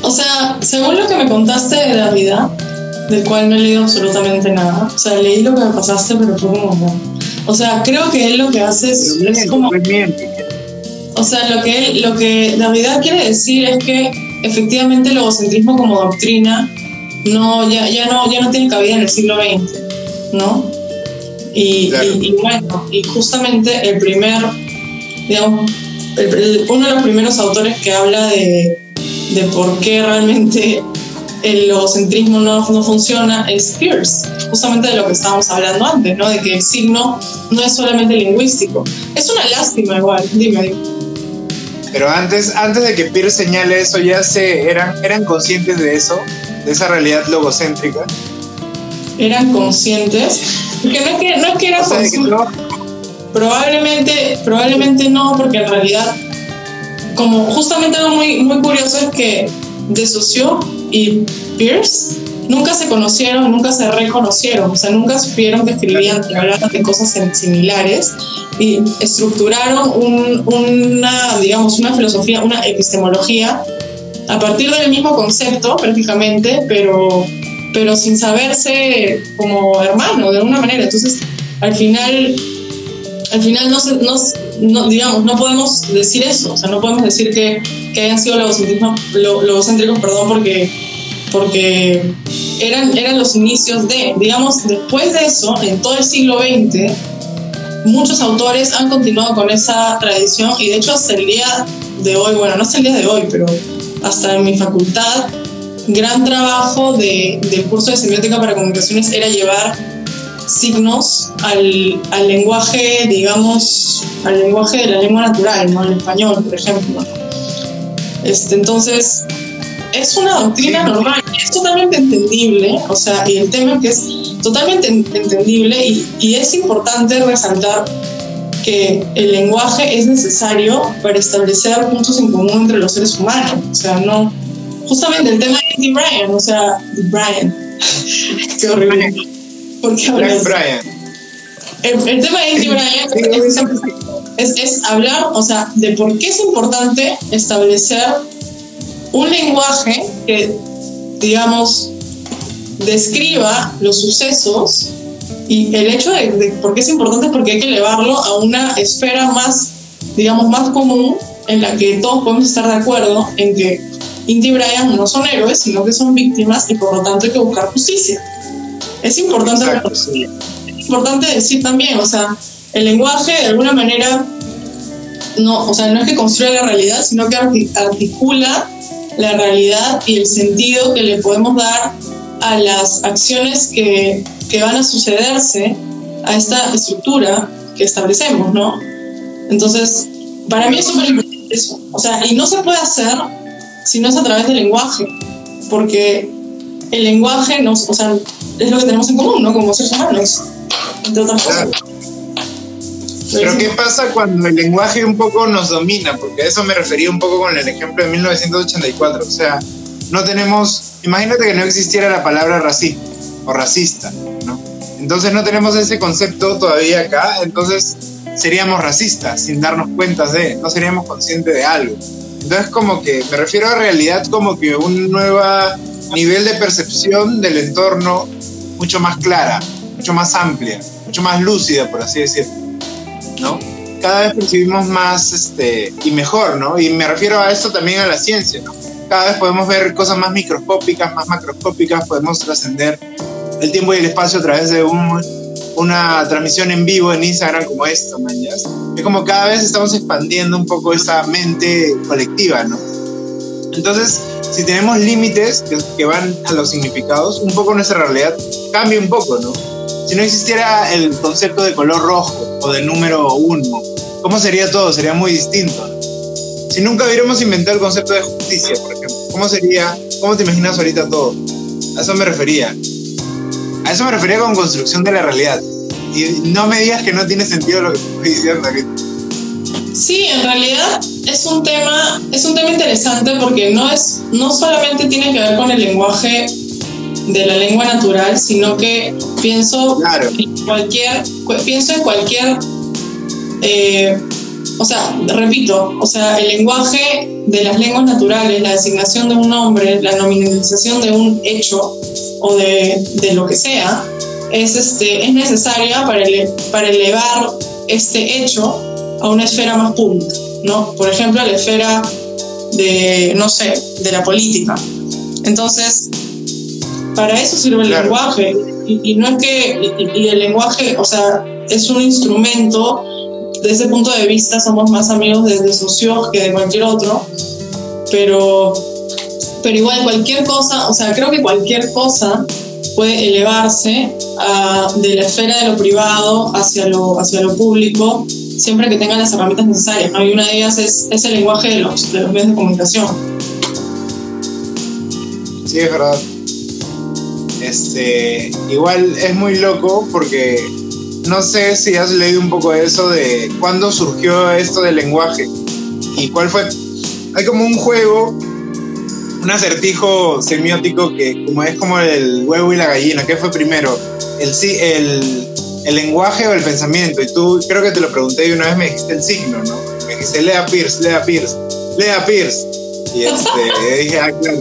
C: O sea, según lo que me contaste de Derrida, del cual no he leído absolutamente nada. O sea, leí lo que me pasaste, pero fue como... O sea, creo que él lo que hace es, como... O sea, lo que él, lo que Navidad quiere decir es que efectivamente el egocentrismo como doctrina no, ya, ya, no, ya no tiene cabida en el siglo XX, ¿no? Y, y, bueno, y justamente el primer, digamos, uno de los primeros autores que habla de, de por qué realmente el egocentrismo no, no funciona es Pierce, justamente de lo que estábamos hablando antes, ¿no? De que el signo no es solamente lingüístico. Es una lástima igual, dime,
B: Pero antes, antes de que Pierce señale eso, ya se eran, eran conscientes de eso, de esa realidad logocéntrica.
C: Eran conscientes, porque no es que, no es que eran conscientes. Probablemente, probablemente no, porque en realidad, como justamente algo muy, muy curioso es que de socio y Pierce nunca se conocieron, nunca se reconocieron, o sea, nunca supieron que escribían, que hablaban de cosas similares y estructuraron una, digamos, una filosofía, una epistemología a partir del mismo concepto prácticamente, pero, pero sin saberse como hermano de alguna manera. Entonces, al final, al final no, no, no, digamos, no podemos decir eso, o sea, no podemos decir que, que hayan sido logocéntricos, perdón, porque, porque eran, eran los inicios de, digamos, después de eso, en todo el siglo XX, muchos autores han continuado con esa tradición y de hecho hasta el día de hoy, bueno, no hasta el día de hoy, pero hasta en mi facultad, gran trabajo de, del curso de semiótica para comunicaciones era llevar signos al, al, lenguaje, digamos, al lenguaje de la lengua natural, ¿no? El español, por ejemplo. Este, entonces, es una doctrina normal, es totalmente entendible, o sea, y el tema es que es totalmente entendible y, y es importante resaltar que el lenguaje es necesario para establecer puntos en común entre los seres humanos, o sea, no, justamente el tema de Brian, o sea, Brian, qué horrible porque Brian. El, tema de Indy Brian es, es, hablar, o sea, de por qué es importante establecer un lenguaje que, digamos, describa los sucesos y el hecho de, de, por qué es importante es porque hay que elevarlo a una esfera más, digamos, más común en la que todos podemos estar de acuerdo en que Indy y Brian no son héroes, sino que son víctimas y por lo tanto hay que buscar justicia. Es importante, es importante decir también, o sea, el lenguaje de alguna manera no, o sea, no es que construya la realidad, sino que articula la realidad y el sentido que le podemos dar a las acciones que, que van a sucederse a esta estructura que establecemos, ¿no? Entonces, para mí es súper importante eso. O sea, y no se puede hacer si no es a través del lenguaje, porque el lenguaje nos, o sea, es lo que tenemos en común, ¿no? Como seres humanos, entre otras cosas.
B: Pero ¿qué pasa cuando el lenguaje un poco nos domina? Porque a eso me refería un poco con el ejemplo de 1984. O sea, no tenemos, imagínate que no existiera la palabra racismo o racista, ¿no? Entonces no tenemos ese concepto todavía acá, entonces seríamos racistas sin darnos cuenta de, no seríamos conscientes de algo. Entonces como que me refiero a realidad como que un nuevo nivel de percepción del entorno mucho más clara, mucho más amplia, mucho más lúcida, por así decirlo. ¿No? cada vez percibimos más este, y mejor, ¿no? Y me refiero a esto también a la ciencia, ¿no? Cada vez podemos ver cosas más microscópicas, más macroscópicas, podemos trascender el tiempo y el espacio a través de un, una transmisión en vivo en Instagram como esta, mañas. Es como cada vez estamos expandiendo un poco esa mente colectiva, ¿no? Entonces, si tenemos límites que, van a los significados, un poco nuestra realidad cambia un poco, ¿no? Si no existiera el concepto de color rojo o de número uno, ¿cómo sería todo? Sería muy distinto. Si nunca hubiéramos inventado el concepto de justicia, por ejemplo, ¿cómo sería? ¿Cómo te imaginas ahorita todo? A eso me refería. A eso me refería con construcción de la realidad. Y no me digas que no tiene sentido lo que estoy diciendo.
C: Sí, en realidad es un tema, es un tema interesante porque no es, no solamente tiene que ver con el lenguaje de la lengua natural, sino que pienso
B: Claro.
C: en cualquier, cu- pienso en cualquier, eh, o sea, repito, o sea, el lenguaje de las lenguas naturales, la designación de un nombre, la nominalización de un hecho o de, de lo que sea, es, este, es necesaria para, ele- para elevar este hecho a una esfera más pública, ¿no? Por ejemplo, a la esfera de, no sé, de la política. Entonces, para eso sirve el
B: Claro.
C: lenguaje. Y, y no es que, y, y el lenguaje, o sea, es un instrumento, desde ese punto de vista somos más amigos de, de Saussure que de cualquier otro, pero, pero igual cualquier cosa, o sea, creo que cualquier cosa puede elevarse a- de la esfera de lo privado hacia lo, hacia lo público, siempre que tenga las herramientas necesarias, ¿no? Y una de ellas es, es el lenguaje de los, de los medios de comunicación.
B: Sí, es verdad. Este, igual es muy loco porque no sé si has leído un poco de eso de cuándo surgió esto del lenguaje y cuál fue. Hay como un juego, un acertijo semiótico que como es como el huevo y la gallina. ¿Qué fue primero? El, el, el lenguaje o el pensamiento. Y tú creo que te lo pregunté y una vez me dijiste el signo, ¿no? Me dijiste Lea Pierce, Lea Pierce, Lea Pierce. Y este, dije, ah, claro.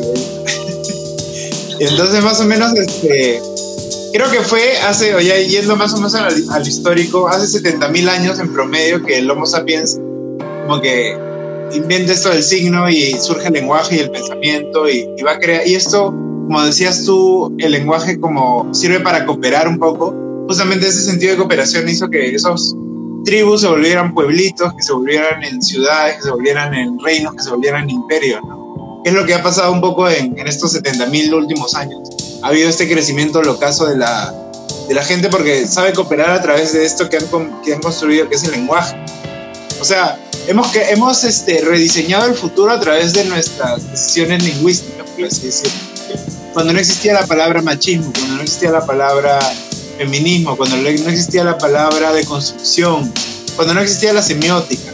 B: Y entonces más o menos, este, creo que fue hace, o ya yendo más o menos al, al histórico, hace 70.000 años en promedio que el Homo sapiens como que inventa esto del signo y surge el lenguaje y el pensamiento y, y va a crear, y esto, como decías tú, el lenguaje como sirve para cooperar un poco, justamente ese sentido de cooperación hizo que esos tribus se volvieran pueblitos, que se volvieran en ciudades, que se volvieran en reinos, que se volvieran en imperios, ¿no? es lo que ha pasado un poco en, en estos 70.000 últimos años. Ha habido este crecimiento locazo de la, de la gente porque sabe cooperar a través de esto que han, que han construido, que es el lenguaje. O sea, hemos, hemos este, rediseñado el futuro a través de nuestras decisiones lingüísticas, por así decirlo. Cuando no existía la palabra machismo, cuando no existía la palabra feminismo, cuando no existía la palabra de construcción, cuando no existía la semiótica,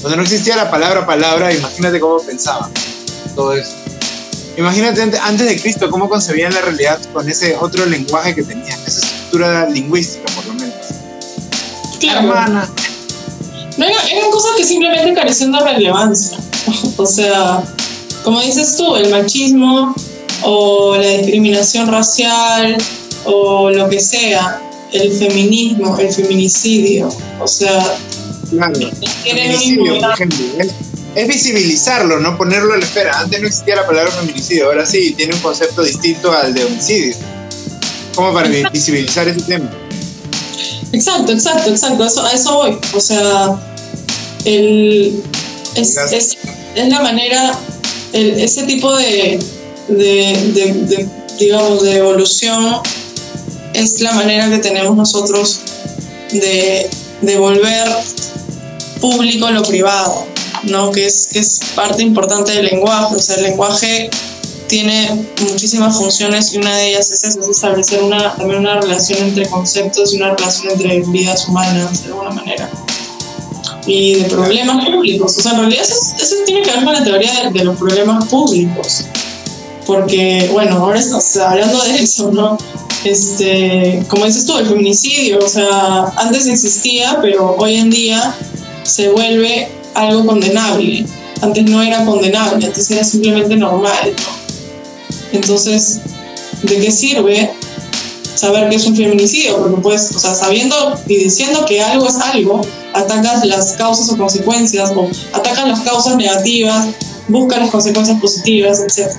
B: cuando no existía la palabra palabra, imagínate cómo pensaba todo eso. Imagínate ante- antes de Cristo cómo concebían la realidad con ese otro lenguaje que tenían, esa estructura lingüística por lo menos.
C: Claro.
B: Hermana.
C: No, eran cosas que simplemente carecían de relevancia. o sea, como dices tú, el machismo o la discriminación racial o lo que sea, el feminismo, el feminicidio. O sea,
B: Claro.
C: tienen un
B: Feminicidio, por
C: importante-
B: ejemplo. Es, es visibilizarlo, no ponerlo a la esfera. Antes no existía la palabra feminicidio, ahora sí, tiene un concepto distinto al de homicidio. Como para vi- visibilizar ese tema.
C: Exacto, exacto, exacto. A eso, a eso voy. O sea, el, es, es, es la manera, el- ese tipo de, de, de- de, digamos, de evolución es la manera que tenemos nosotros de, de volver público lo privado, ¿no? Que es, que es parte importante del lenguaje. O sea, el lenguaje tiene muchísimas funciones y una de ellas es eso, es establecer una, también una relación entre conceptos y una relación entre vidas humanas de alguna manera. Y de problemas públicos. O sea, en realidad eso, eso tiene que ver con la teoría de, de los problemas públicos. Porque, bueno, ahora estamos hablando de eso, ¿no? Este, como dices tú, el feminicidio, o sea, antes existía, pero hoy en día se vuelve algo condenable. Antes no era condenable, antes era simplemente normal, ¿no? Entonces, ¿de qué sirve saber qué es un feminicidio, porque pues, o sea, sabiendo y diciendo que algo es algo, atacas las causas o consecuencias, o atacas las causas negativas, buscas las consecuencias positivas, etc.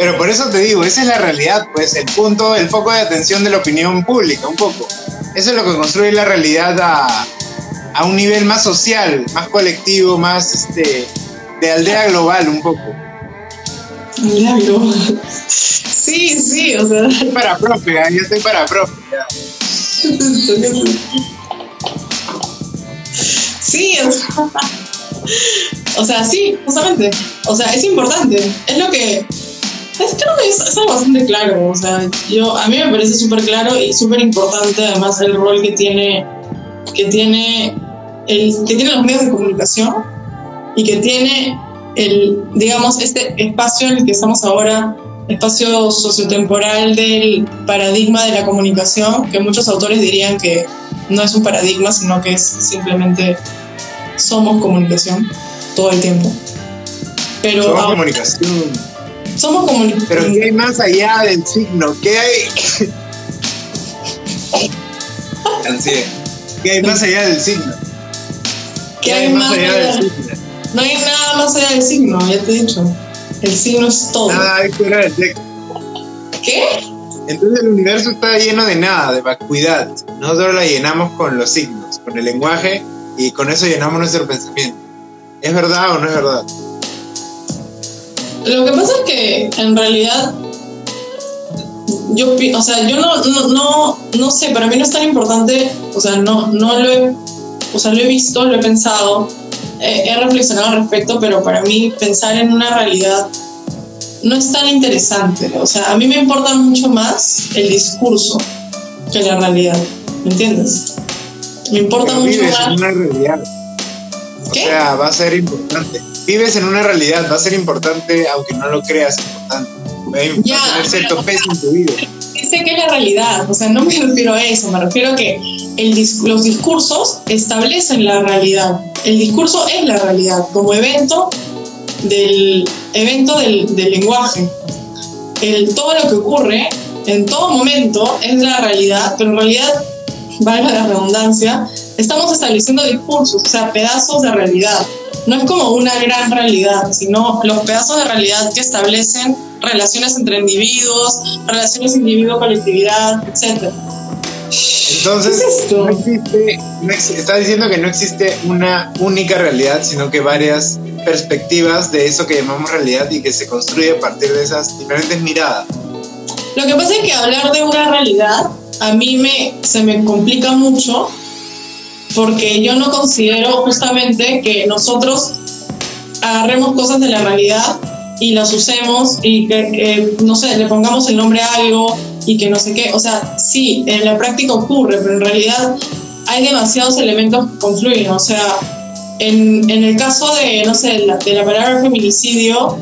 B: Pero por eso te digo, esa es la realidad, pues el punto, el foco de atención de la opinión pública, un poco. Eso es lo que construye la realidad a, a un nivel más social, más colectivo, más este, de aldea global, un poco.
C: Sí, sí, o sea.
B: Estoy para profe, ¿eh? yo estoy para profe. ya.
C: Sí, o sea, o sea, sí, justamente. O sea, es importante. Es lo que. Es, creo que es, es algo bastante claro. O sea, yo, a mí me parece súper claro y súper importante además el rol que tiene, que tiene el, que tienen los medios de comunicación y que tiene el, digamos, este espacio en el que estamos ahora, espacio sociotemporal del paradigma de la comunicación, que muchos autores dirían que no es un paradigma, sino que es simplemente somos comunicación todo el tiempo. Pero
B: Somos
C: ahora-
B: comunicación.
C: Somos comunicación.
B: Pero ¿qué hay más allá del signo? ¿Qué hay? Así es. ¿Qué hay más allá del signo?
C: ¿Qué hay más
B: allá
C: allá?
B: del signo?
C: No hay nada más allá del signo, ya te he dicho. El signo es todo.
B: Nada hay fuera del texto.
C: ¿Qué?
B: Entonces el universo está lleno de nada, de vacuidad. Nosotros la llenamos con los signos, con el lenguaje y con eso llenamos nuestro pensamiento. ¿Es verdad o no es verdad?
C: Lo que pasa es que en realidad yo, o sea, yo no, no, no, no sé, para mí no es tan importante, o sea, no, no lo he, o sea, lo he visto, lo he pensado, he, he reflexionado al respecto, pero para mí pensar en una realidad no es tan interesante. O sea, a mí me importa mucho más el discurso que la realidad, ¿me entiendes? Me importa
B: Pero
C: mucho
B: vives en
C: más.
B: una realidad. O
C: ¿Qué?
B: sea, va a ser importante. Vives en una realidad, va a ser importante aunque no lo creas importante. Va a tener cierto peso en tu vida.
C: sé que es la realidad, o sea, no me refiero a eso, me refiero a que el dis- los discursos establecen la realidad. El discurso es la realidad como evento del evento del, del lenguaje. El, todo lo que ocurre en todo momento es la realidad, pero en realidad, valga la redundancia, estamos estableciendo discursos, o sea, pedazos de realidad. No es como una gran realidad, sino los pedazos de realidad que establecen relaciones entre individuos, relaciones individuo-colectividad, etc.
B: Entonces,
C: ¿Qué es esto?
B: no existe, no ex- está diciendo que no existe una única realidad, sino que varias perspectivas de eso que llamamos realidad y que se construye a partir de esas diferentes miradas.
C: Lo que pasa es que hablar de una realidad a mí me, se me complica mucho porque yo no considero justamente que nosotros agarremos cosas de la realidad y las usemos y que, que, no sé, le pongamos el nombre a algo y que no sé qué. O sea, sí, en la práctica ocurre, pero en realidad hay demasiados elementos que confluyen. O sea, en, en el caso de, no sé, la, de la palabra feminicidio,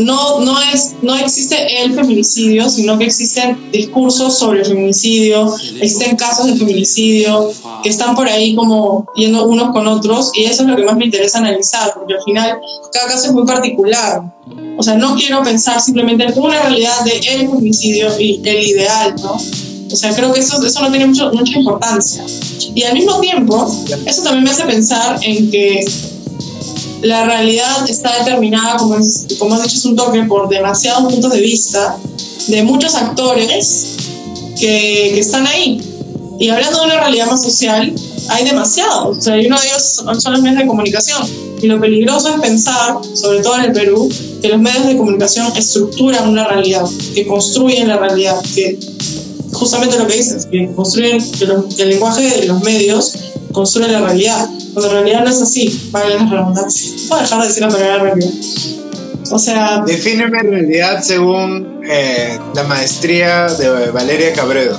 C: no, no, es, no existe el feminicidio, sino que existen discursos sobre el feminicidio, existen casos de feminicidio que están por ahí como yendo unos con otros y eso es lo que más me interesa analizar, porque al final cada caso es muy particular. O sea, no quiero pensar simplemente en una realidad de el feminicidio y el ideal, ¿no? O sea, creo que eso, eso no tiene mucho, mucha importancia. Y al mismo tiempo, eso también me hace pensar en que la realidad está determinada, como, es, como has dicho, es un toque por demasiados puntos de vista de muchos actores que, están ahí. Y hablando de una realidad más social, hay demasiados. O sea, y uno de ellos son los medios de comunicación. Y lo peligroso es pensar, sobre todo en el Perú, que los medios de comunicación estructuran una realidad, que construyen la realidad, que justamente lo que dices, que construyen, el lenguaje de los medios construye la realidad, cuando en realidad no es así, vale la redundancia. Voy a dejar de decir la palabra realidad. O sea,
B: Defíneme realidad según eh, la maestría de Valeria Cabredo.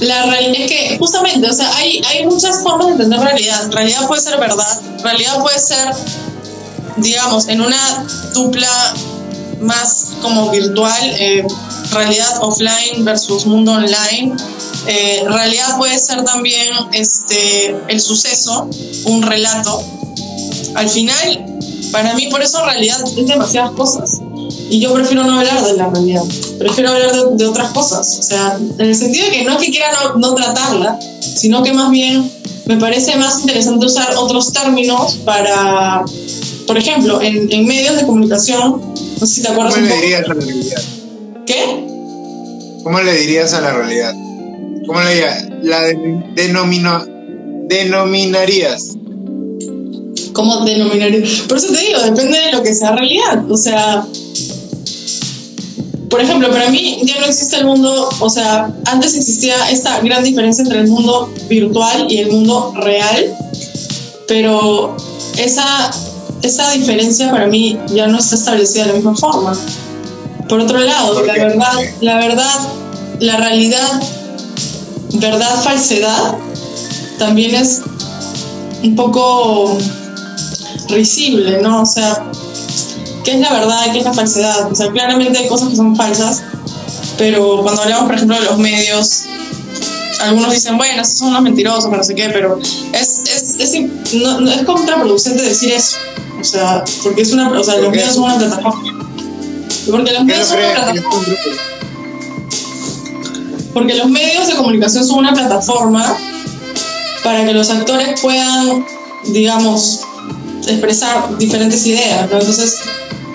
C: la realidad es que justamente, o sea, hay, hay muchas formas de entender realidad. Realidad puede ser verdad, realidad puede ser, digamos, en una dupla más como virtual, eh, realidad offline versus mundo online. Eh, realidad puede ser también este, el suceso, un relato. Al final, para mí, por eso realidad es demasiadas cosas. Y yo prefiero no hablar de la realidad, prefiero hablar de, de otras cosas. O sea, en el sentido de que no es que quiera no, no tratarla, sino que más bien me parece más interesante usar otros términos para, por ejemplo, en, en medios de comunicación, no sé si te acuerdas
B: ¿Cómo
C: un
B: le
C: poco.
B: dirías a la realidad?
C: ¿Qué?
B: ¿Cómo le dirías a la realidad? ¿Cómo le dirías? La de- denomino, denominarías.
C: ¿Cómo denominar? Por eso te digo, depende de lo que sea realidad. O sea, por ejemplo, para mí ya no existe el mundo, o sea, antes existía esta gran diferencia entre el mundo virtual y el mundo real, pero esa, esa diferencia para mí ya no está establecida de la misma forma. Por otro lado,
B: ¿Por
C: la verdad, la verdad, la realidad, verdad, falsedad, también es un poco risible, ¿no? O sea, ¿qué es la verdad y qué es la falsedad? O sea, claramente hay cosas que son falsas, pero cuando hablamos, por ejemplo, de los medios, algunos dicen, bueno, estos son unos mentirosos, que no sé qué, pero es, es, es, no- es contraproducente decir eso. O sea, porque es una, o sea,
B: ¿Por
C: los medios son una plataforma. Porque los
B: ¿Qué
C: medios son una plataforma. Porque los medios de comunicación son una plataforma para que los actores puedan, digamos, expresar diferentes ideas, ¿no? Entonces,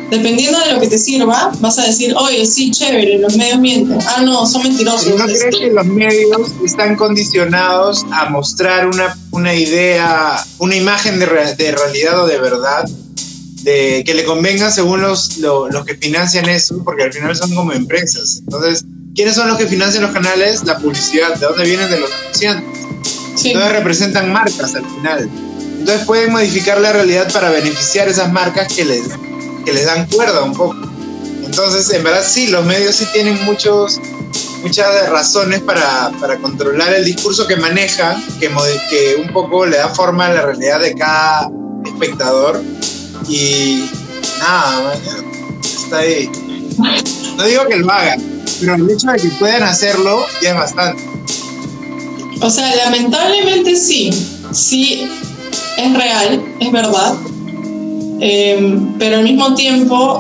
C: dependiendo de lo que te sirva, vas a decir, oye, sí, chévere, los medios mienten. Ah, no, son mentirosos.
B: ¿No crees que los medios están condicionados a mostrar una, una idea, una imagen de, re- de realidad o de verdad? De que le convenga según los, lo- los que financian eso, porque al final son como empresas. Entonces, ¿quiénes son los que financian los canales? La publicidad. ¿De dónde vienen? De los anunciantes.
C: sí.
B: Entonces representan marcas al final. Entonces pueden modificar la realidad para beneficiar esas marcas que les, que les dan cuerda un poco. Entonces, en verdad sí, los medios sí tienen muchos, muchas razones para, para controlar el discurso que manejan, que, que un poco le da forma a la realidad de cada espectador. Y nada, está ahí. No digo que lo hagan, pero el hecho de que puedan hacerlo ya es bastante.
C: O sea, lamentablemente sí, sí es real, es verdad, Em, pero al mismo tiempo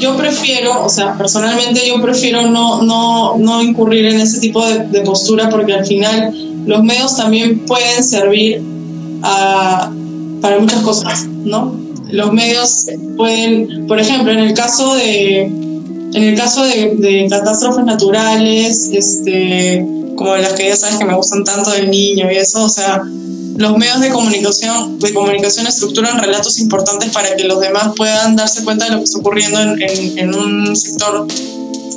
C: yo prefiero, o sea, personalmente yo prefiero no, no, no incurrir en ese tipo de, postura porque al final los medios también pueden servir a- para muchas cosas, ¿no? Los medios pueden, por ejemplo, en el caso de, en el caso de catástrofes naturales, este, como las que ya sabes que me gustan tanto del niño y eso, o sea, los medios de comunicación, de comunicación estructuran relatos importantes para que los demás puedan darse cuenta de lo que está ocurriendo en, en- en un sector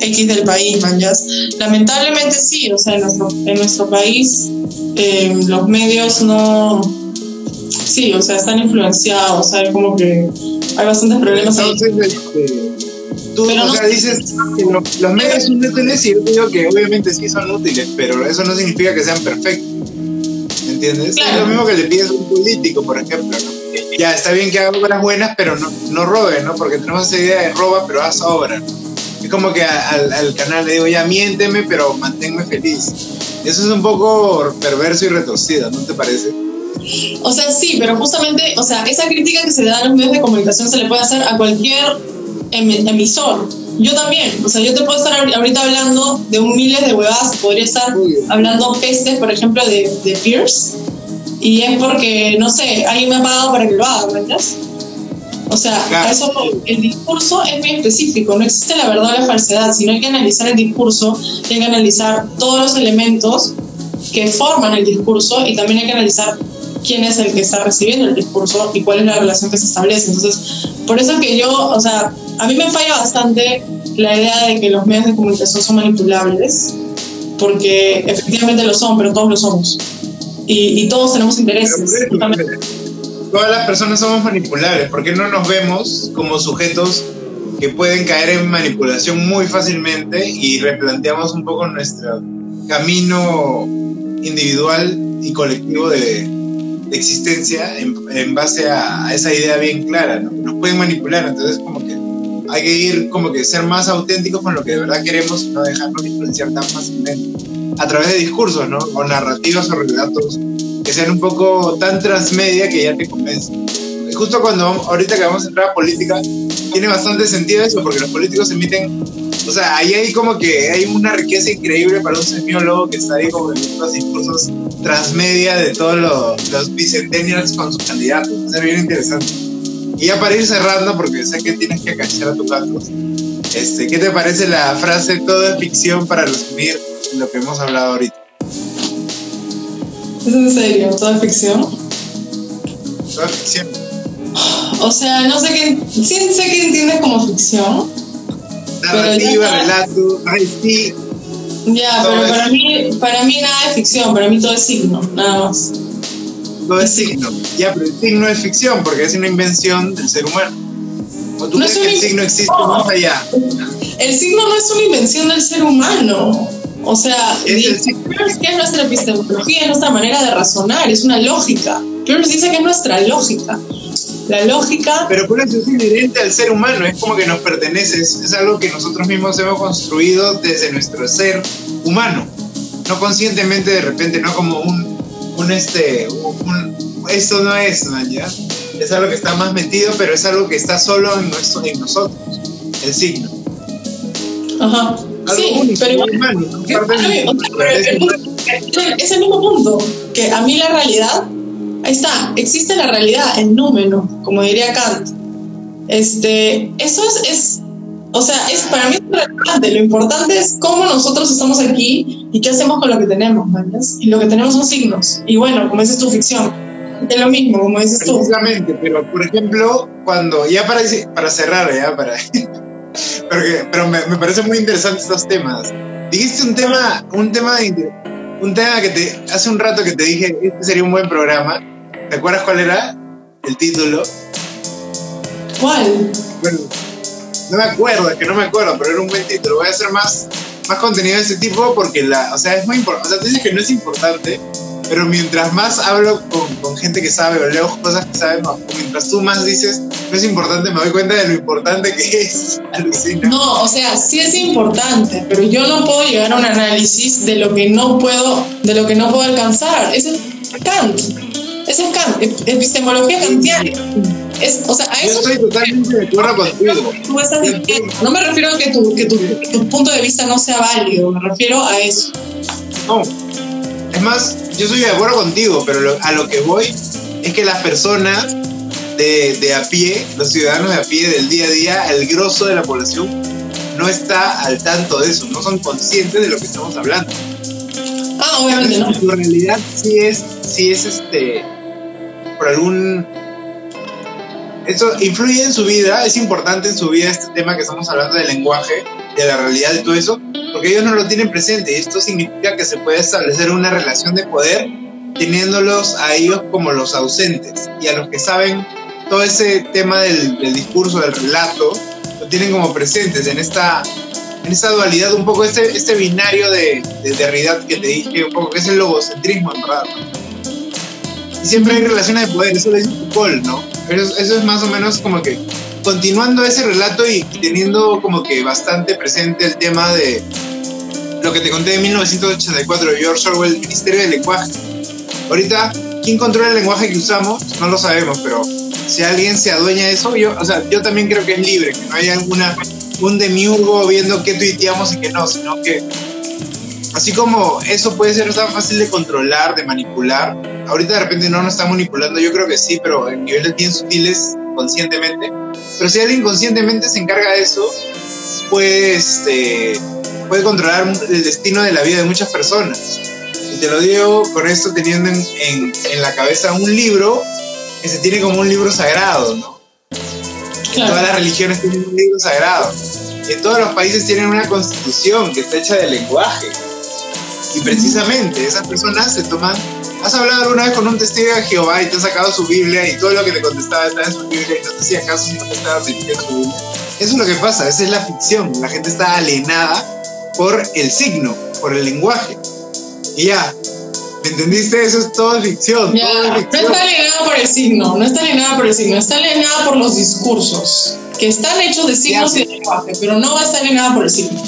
C: X del país, man, ¿ya? Lamentablemente sí, o sea, en nuestro, en nuestro país eh, los medios no... Sí, o sea, están influenciados, hay como que hay bastantes problemas ahí.
B: Entonces, este, tú
C: Pero no-
B: dices que lo- los medios son útiles y yo digo que obviamente sí son útiles, pero eso no significa que sean perfectos. ¿Me entiendes?
C: Claro.
B: Es lo mismo que le pides a un político, por ejemplo. ¿no? Ya, está bien que haga obras buenas, pero no, no robe, ¿no? Porque tenemos esa idea de roba, pero haz obra. ¿no? Es como que a- al, al canal le digo, ya miénteme, pero manténme feliz. Eso es un poco perverso y retorcido, ¿no te parece?
C: O sea, sí, pero justamente, o sea, esa crítica que se le da a los medios de comunicación se le puede hacer a cualquier em- emisor. Yo también, o sea, yo te puedo estar ahori- ahorita hablando de un miles de huevadas, podría estar hablando pestes, por ejemplo, de, de Pierce, y es porque, no sé, alguien me ha pagado para que lo haga, ¿verdad? O sea,
B: Claro.
C: eso el discurso es muy específico, no existe la verdad o la falsedad, sino hay que analizar el discurso, hay que analizar todos los elementos que forman el discurso y también hay que analizar quién es el que está recibiendo el discurso y cuál es la relación que se establece. Entonces, por eso es que yo, o sea, a mí me falla bastante la idea de que los medios de comunicación son manipulables, porque efectivamente lo son, pero todos lo somos. Y, y todos tenemos intereses.
B: todas las personas somos manipulables. ¿Por qué no nos vemos como sujetos que pueden caer en manipulación muy fácilmente y replanteamos un poco nuestro camino individual y colectivo de, existencia en, en base a, esa idea bien clara? ¿no? Nos pueden manipular, entonces como que hay que ir como que ser más auténticos con lo que de verdad queremos no dejarnos influenciar tan fácilmente a través de discursos, ¿no? O narrativas o relatos que sean un poco tan transmedia que ya te convencen. justo cuando ahorita que vamos a entrar a política, tiene bastante sentido eso, porque los políticos emiten, o sea, ahí hay como que hay una riqueza increíble para un semiólogo que está ahí como en los discursos transmedia de todos los, los bicentennials con sus candidatos. Es bien interesante. Y ya para ir cerrando, porque sé que tienes que acariciar a tu gato, este, ¿qué te parece la frase todo es ficción para resumir lo que hemos hablado ahorita?
C: ¿Es en serio? ¿Todo es ficción?
B: Todo es ficción.
C: O sea, no sé qué, sí sé qué entiendes como ficción.
B: Narrativa, relato, ay sí.
C: Ya, pero para mí, para mí nada es ficción, para mí todo es signo, nada más.
B: Todo es signo. Ya, pero el signo es ficción porque es una invención del ser humano. ¿O tú
C: No
B: crees
C: es
B: que el signo existe más allá?
C: El signo no es una invención del ser humano. O sea,
B: Es
C: que es nuestra epistemología, es nuestra manera de razonar, es una lógica. Pierce dice que es nuestra lógica. La lógica,
B: Pero por eso es inherente al ser humano, es como que nos pertenece, es, algo que nosotros mismos hemos construido desde nuestro ser humano. No conscientemente de repente, no como un, un este, un, esto no es, man, ¿ya? Es algo que está más metido, pero es algo que está solo en, nuestro, en nosotros, el signo.
C: ajá.
B: Algo
C: Sí,
B: único,
C: pero
B: humano, ¿no?
C: Es punto- es el mismo punto, que a mí la realidad, ahí está, existe la realidad, el número, como diría Kant. Este, eso es, o sea, es para mí es relevante, lo importante es cómo nosotros estamos aquí y qué hacemos con lo que tenemos, ¿mañas? Y lo que tenemos son signos. Y bueno, como dices tu ficción, es lo mismo, como dices tú.
B: Precisamente, pero por ejemplo, cuando, ya para, para cerrar, ya para. porque, pero me, me parece muy interesante estos temas. Dijiste un tema, un tema, de- un tema que te, hace un rato que te dije, este sería un buen programa. ¿Te acuerdas cuál era el título?
C: ¿Cuál?
B: Bueno, no me acuerdo, es que no me acuerdo, pero era un buen título. Voy a hacer más, más contenido de este tipo porque, la, o sea, es muy importante. O sea, tú dices que no es importante, pero mientras más hablo con, con gente que sabe o leo cosas que saben, o mientras tú más dices, no es importante, me doy cuenta de lo importante que es. Alucina.
C: No, o sea, sí es importante, pero yo no puedo llegar a un análisis de lo que no puedo, de lo que no puedo alcanzar. Ese es Kant. Ese es epistemología kantiana. Es, o sea, a
B: Yo
C: eso
B: estoy totalmente de acuerdo contigo.
C: tú estás diciendo. No me refiero a que, tu, que tu, tu punto de vista no sea válido, me refiero a eso.
B: No. Es más, yo estoy de acuerdo contigo, pero lo- a lo que voy es que las personas de, de a pie, los ciudadanos de a pie del día a día, el grosso de la población, no está al tanto de eso, no son conscientes de lo que estamos hablando.
C: Ah, obviamente no.
B: Su realidad sí es, sí es este, por algún... Eso influye en su vida, es importante en su vida este tema que estamos hablando del lenguaje, de la realidad y todo eso, porque ellos no lo tienen presente y esto significa que se puede establecer una relación de poder teniéndolos a ellos como los ausentes y a los que saben todo ese tema del, del discurso, del relato, lo tienen como presentes en esta, en esta dualidad, un poco este, este binario de, de, de realidad que te dije, un poco que es el logocentrismo en verdad. Siempre hay relaciones de poder, eso lo dice Foucault, ¿no? Eso, eso es más o menos como que continuando ese relato y teniendo como que bastante presente el tema de lo que te conté de 1984 de George Orwell, el Ministerio del Lenguaje. Ahorita, ¿quién controla el lenguaje que usamos? No lo sabemos, pero si alguien se adueña de eso, yo, o sea, yo también creo que es libre, que no haya alguna, un demiurgo viendo qué tuiteamos y qué no, sino que así como eso puede ser tan fácil de controlar, de manipular, ahorita de repente no nos está manipulando, yo creo que sí, pero en niveles bien sutiles, conscientemente. Pero si alguien conscientemente se encarga de eso, pues este, puede controlar el destino de la vida de muchas personas. Y te lo digo con esto teniendo en, en, en la cabeza un libro que se tiene como un libro sagrado, ¿no?
C: Claro.
B: Todas las religiones tienen un libro sagrado. Y en todos los países tienen una constitución que está hecha de lenguaje. Y precisamente esas personas se toman. ¿Has hablado alguna vez con un testigo de Jehová y te ha sacado su Biblia y todo lo que te contestaba estaba en su Biblia y no te hacía caso si no te estaba repitiendo su Biblia? Eso es lo que pasa, esa es la ficción. La gente está alienada por el signo, por el lenguaje. Y ya, ¿me entendiste? Eso es todo ficción.
C: Ya,
B: todo es
C: no
B: ficción.
C: está alienada por el signo, no está alienada por el signo, está alienada por los discursos, que están hechos de signos y de lenguaje, pero no va a estar alienada por el signo,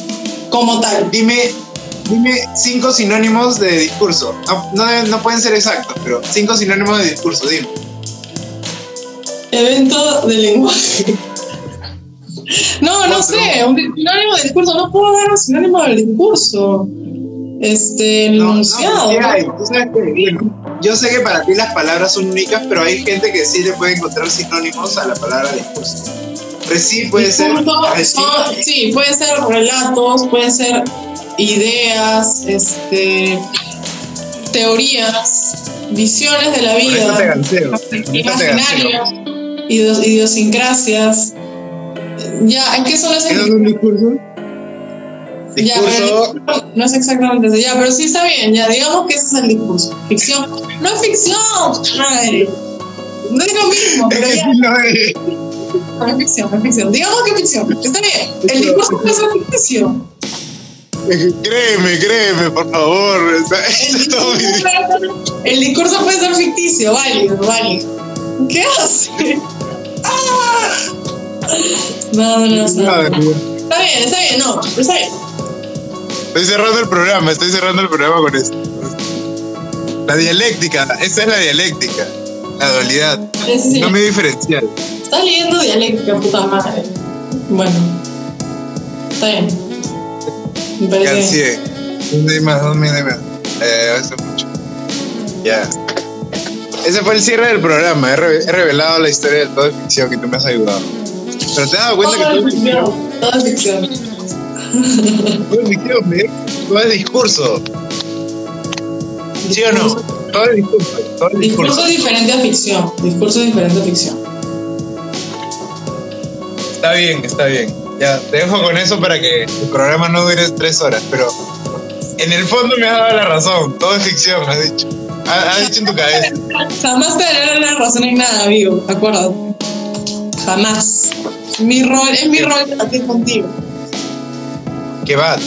C: como tal.
B: Dime, dime cinco sinónimos de discurso. No, no, no pueden ser exactos, pero cinco sinónimos de discurso, dime.
C: Evento del lenguaje. No, no sé, un sinónimo del discurso. No puedo dar un sinónimo del discurso. Este, el
B: No, no,
C: enunciado.
B: que- yo sé que para ti las palabras son únicas, pero hay gente que sí le puede encontrar sinónimos a la palabra discurso. Pues sí, puede ser.
C: Discurso,
B: sí.
C: puede ser relatos, pueden ser ideas, este, teorías, visiones de la vida, imaginarios, idios- idiosincrasias. Ya, ¿en qué son los
B: ¿Eso es un discurso?
C: Ya,
B: Discurso.
C: pero no es exactamente eso. Ya, pero sí está bien. Ya, digamos que ese es el discurso. Ficción. No es ficción, madre. No es lo mismo,
B: Es
C: pero ya.
B: es.
C: No es ficción, no es ficción. Digamos que es ficción. Está bien. El discurso puede ser ficción.
B: Créeme, créeme, por favor.
C: El discurso, puede- el discurso puede ser ficticio, válido, válido. ¿Qué hace? ¡Ah! No, no, no. Está bien, está bien, no, pero está bien.
B: Estoy cerrando el programa, estoy cerrando el programa con esto. La dialéctica, esa es la dialéctica, la dualidad,
C: sí.
B: no me diferencial.
C: Estás leyendo dialéctica, puta madre. Bueno, está bien. Me parece.
B: ¿dónde hay más? ¿Dónde hay más? Eh, hace mucho. Ya. Ese fue el cierre del programa. He, re- he revelado la historia de todo es ficción y tú me has ayudado. Pero te has dado cuenta que
C: Todo es
B: ficción.
C: ficción. Todo es ficción.
B: Todo es ficción, ¿eh? Todo es discurso. ¿Sí o no? Todo es discurso. Todo es
C: Discurso
B: discurso.
C: diferente a ficción. Discurso es diferente a ficción.
B: Está bien, está bien. Ya, te dejo con eso para que el programa no dure tres horas, pero en el fondo me has dado la razón. Todo es ficción, has dicho. Has, has dicho en tu cabeza.
C: Jamás te daré la razón en nada, amigo. Acuérdate. Jamás. Mi rol, es mi rol aquí contigo.
B: Que va.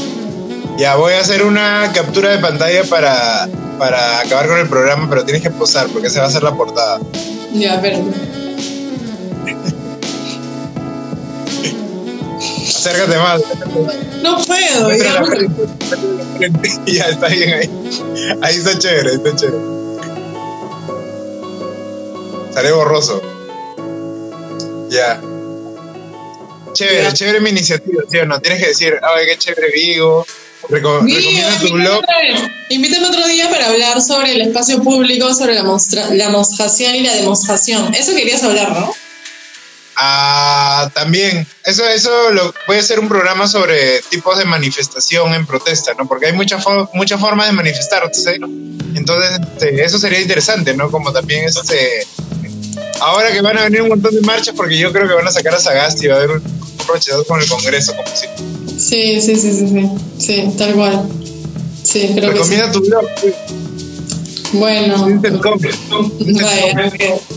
B: Ya, voy a hacer una captura de pantalla para, para acabar con el programa, pero tienes que posar porque se va a hacer la portada.
C: Ya, espérate.
B: Acércate más.
C: No puedo, digamos.
B: Ya, está bien ahí. Ahí está chévere, está chévere. Sale borroso. Ya. Chévere,
C: Ya.
B: chévere mi iniciativa, ¿sí o no? Tienes que decir, ay, qué chévere Vigo. Reco-
C: Vigo,
B: tu blog.
C: otra. Invítame otro día para hablar sobre el espacio público, sobre la, la mostración y la demostración. Eso querías hablar, ¿no?
B: Ah, también. Eso, eso lo, puede ser un programa sobre tipos de manifestación en protesta, ¿no? Porque hay muchas fo- muchas formas de manifestarse. Entonces, este, eso sería interesante, ¿no? Como también este. Ahora que van a venir un montón de marchas, porque yo creo que van a sacar a Sagasti y va a haber un, rocheado con el Congreso, como si.
C: Sí, sí, sí, sí, sí. Sí, tal cual. Sí, creo que sí.
B: Recomienda tu blog. pues,
C: Bueno, ok.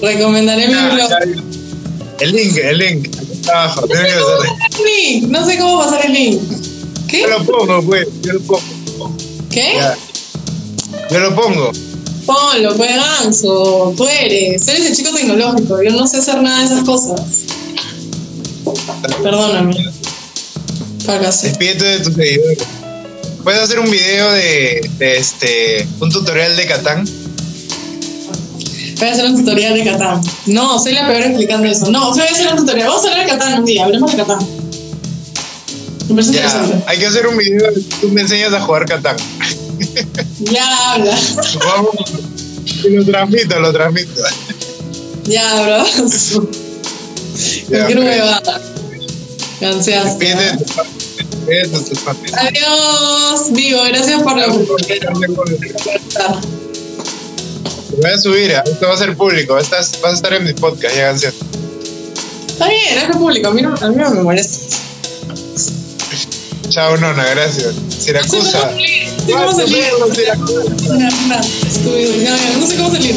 C: recomendaré mi blog.
B: El link, el link. Tiene que pasarle.
C: El link, no sé cómo pasar el link. ¿Qué?
B: Yo lo pongo, pues. Yo lo pongo.
C: ¿Qué?
B: Ya. Yo lo pongo.
C: Ponlo, pues ganso, tú eres. Eres el chico tecnológico, yo no sé hacer nada de esas cosas. Perdóname. Fracasé.
B: Despídete de tus seguidores. Puedes hacer un video de, de este un tutorial de Catán.
C: Voy a hacer un tutorial de Catán. No, soy la peor explicando eso. No, voy a hacer un tutorial. Vamos a hablar de Catán un día, hablemos de Catán. Me parece
B: Ya,
C: interesante.
B: hay que hacer un video de tú me enseñas a jugar Catán.
C: Ya habla.
B: Vamos, lo transmito, lo transmito.
C: Ya, bro.
B: Ya, pues.
C: huevada.
B: Fans.
C: Adiós, Vivo. Gracias por la oportunidad.
B: Voy a subir, ¿eh? esto va a ser público, estar- vas a estar en mi podcast, ya canción.
C: Está bien, hazlo público. A mí no, a mí no me molesta.
B: Chao, nona, gracias. Siracusa.
C: No sé cómo salir. No sé cómo salir.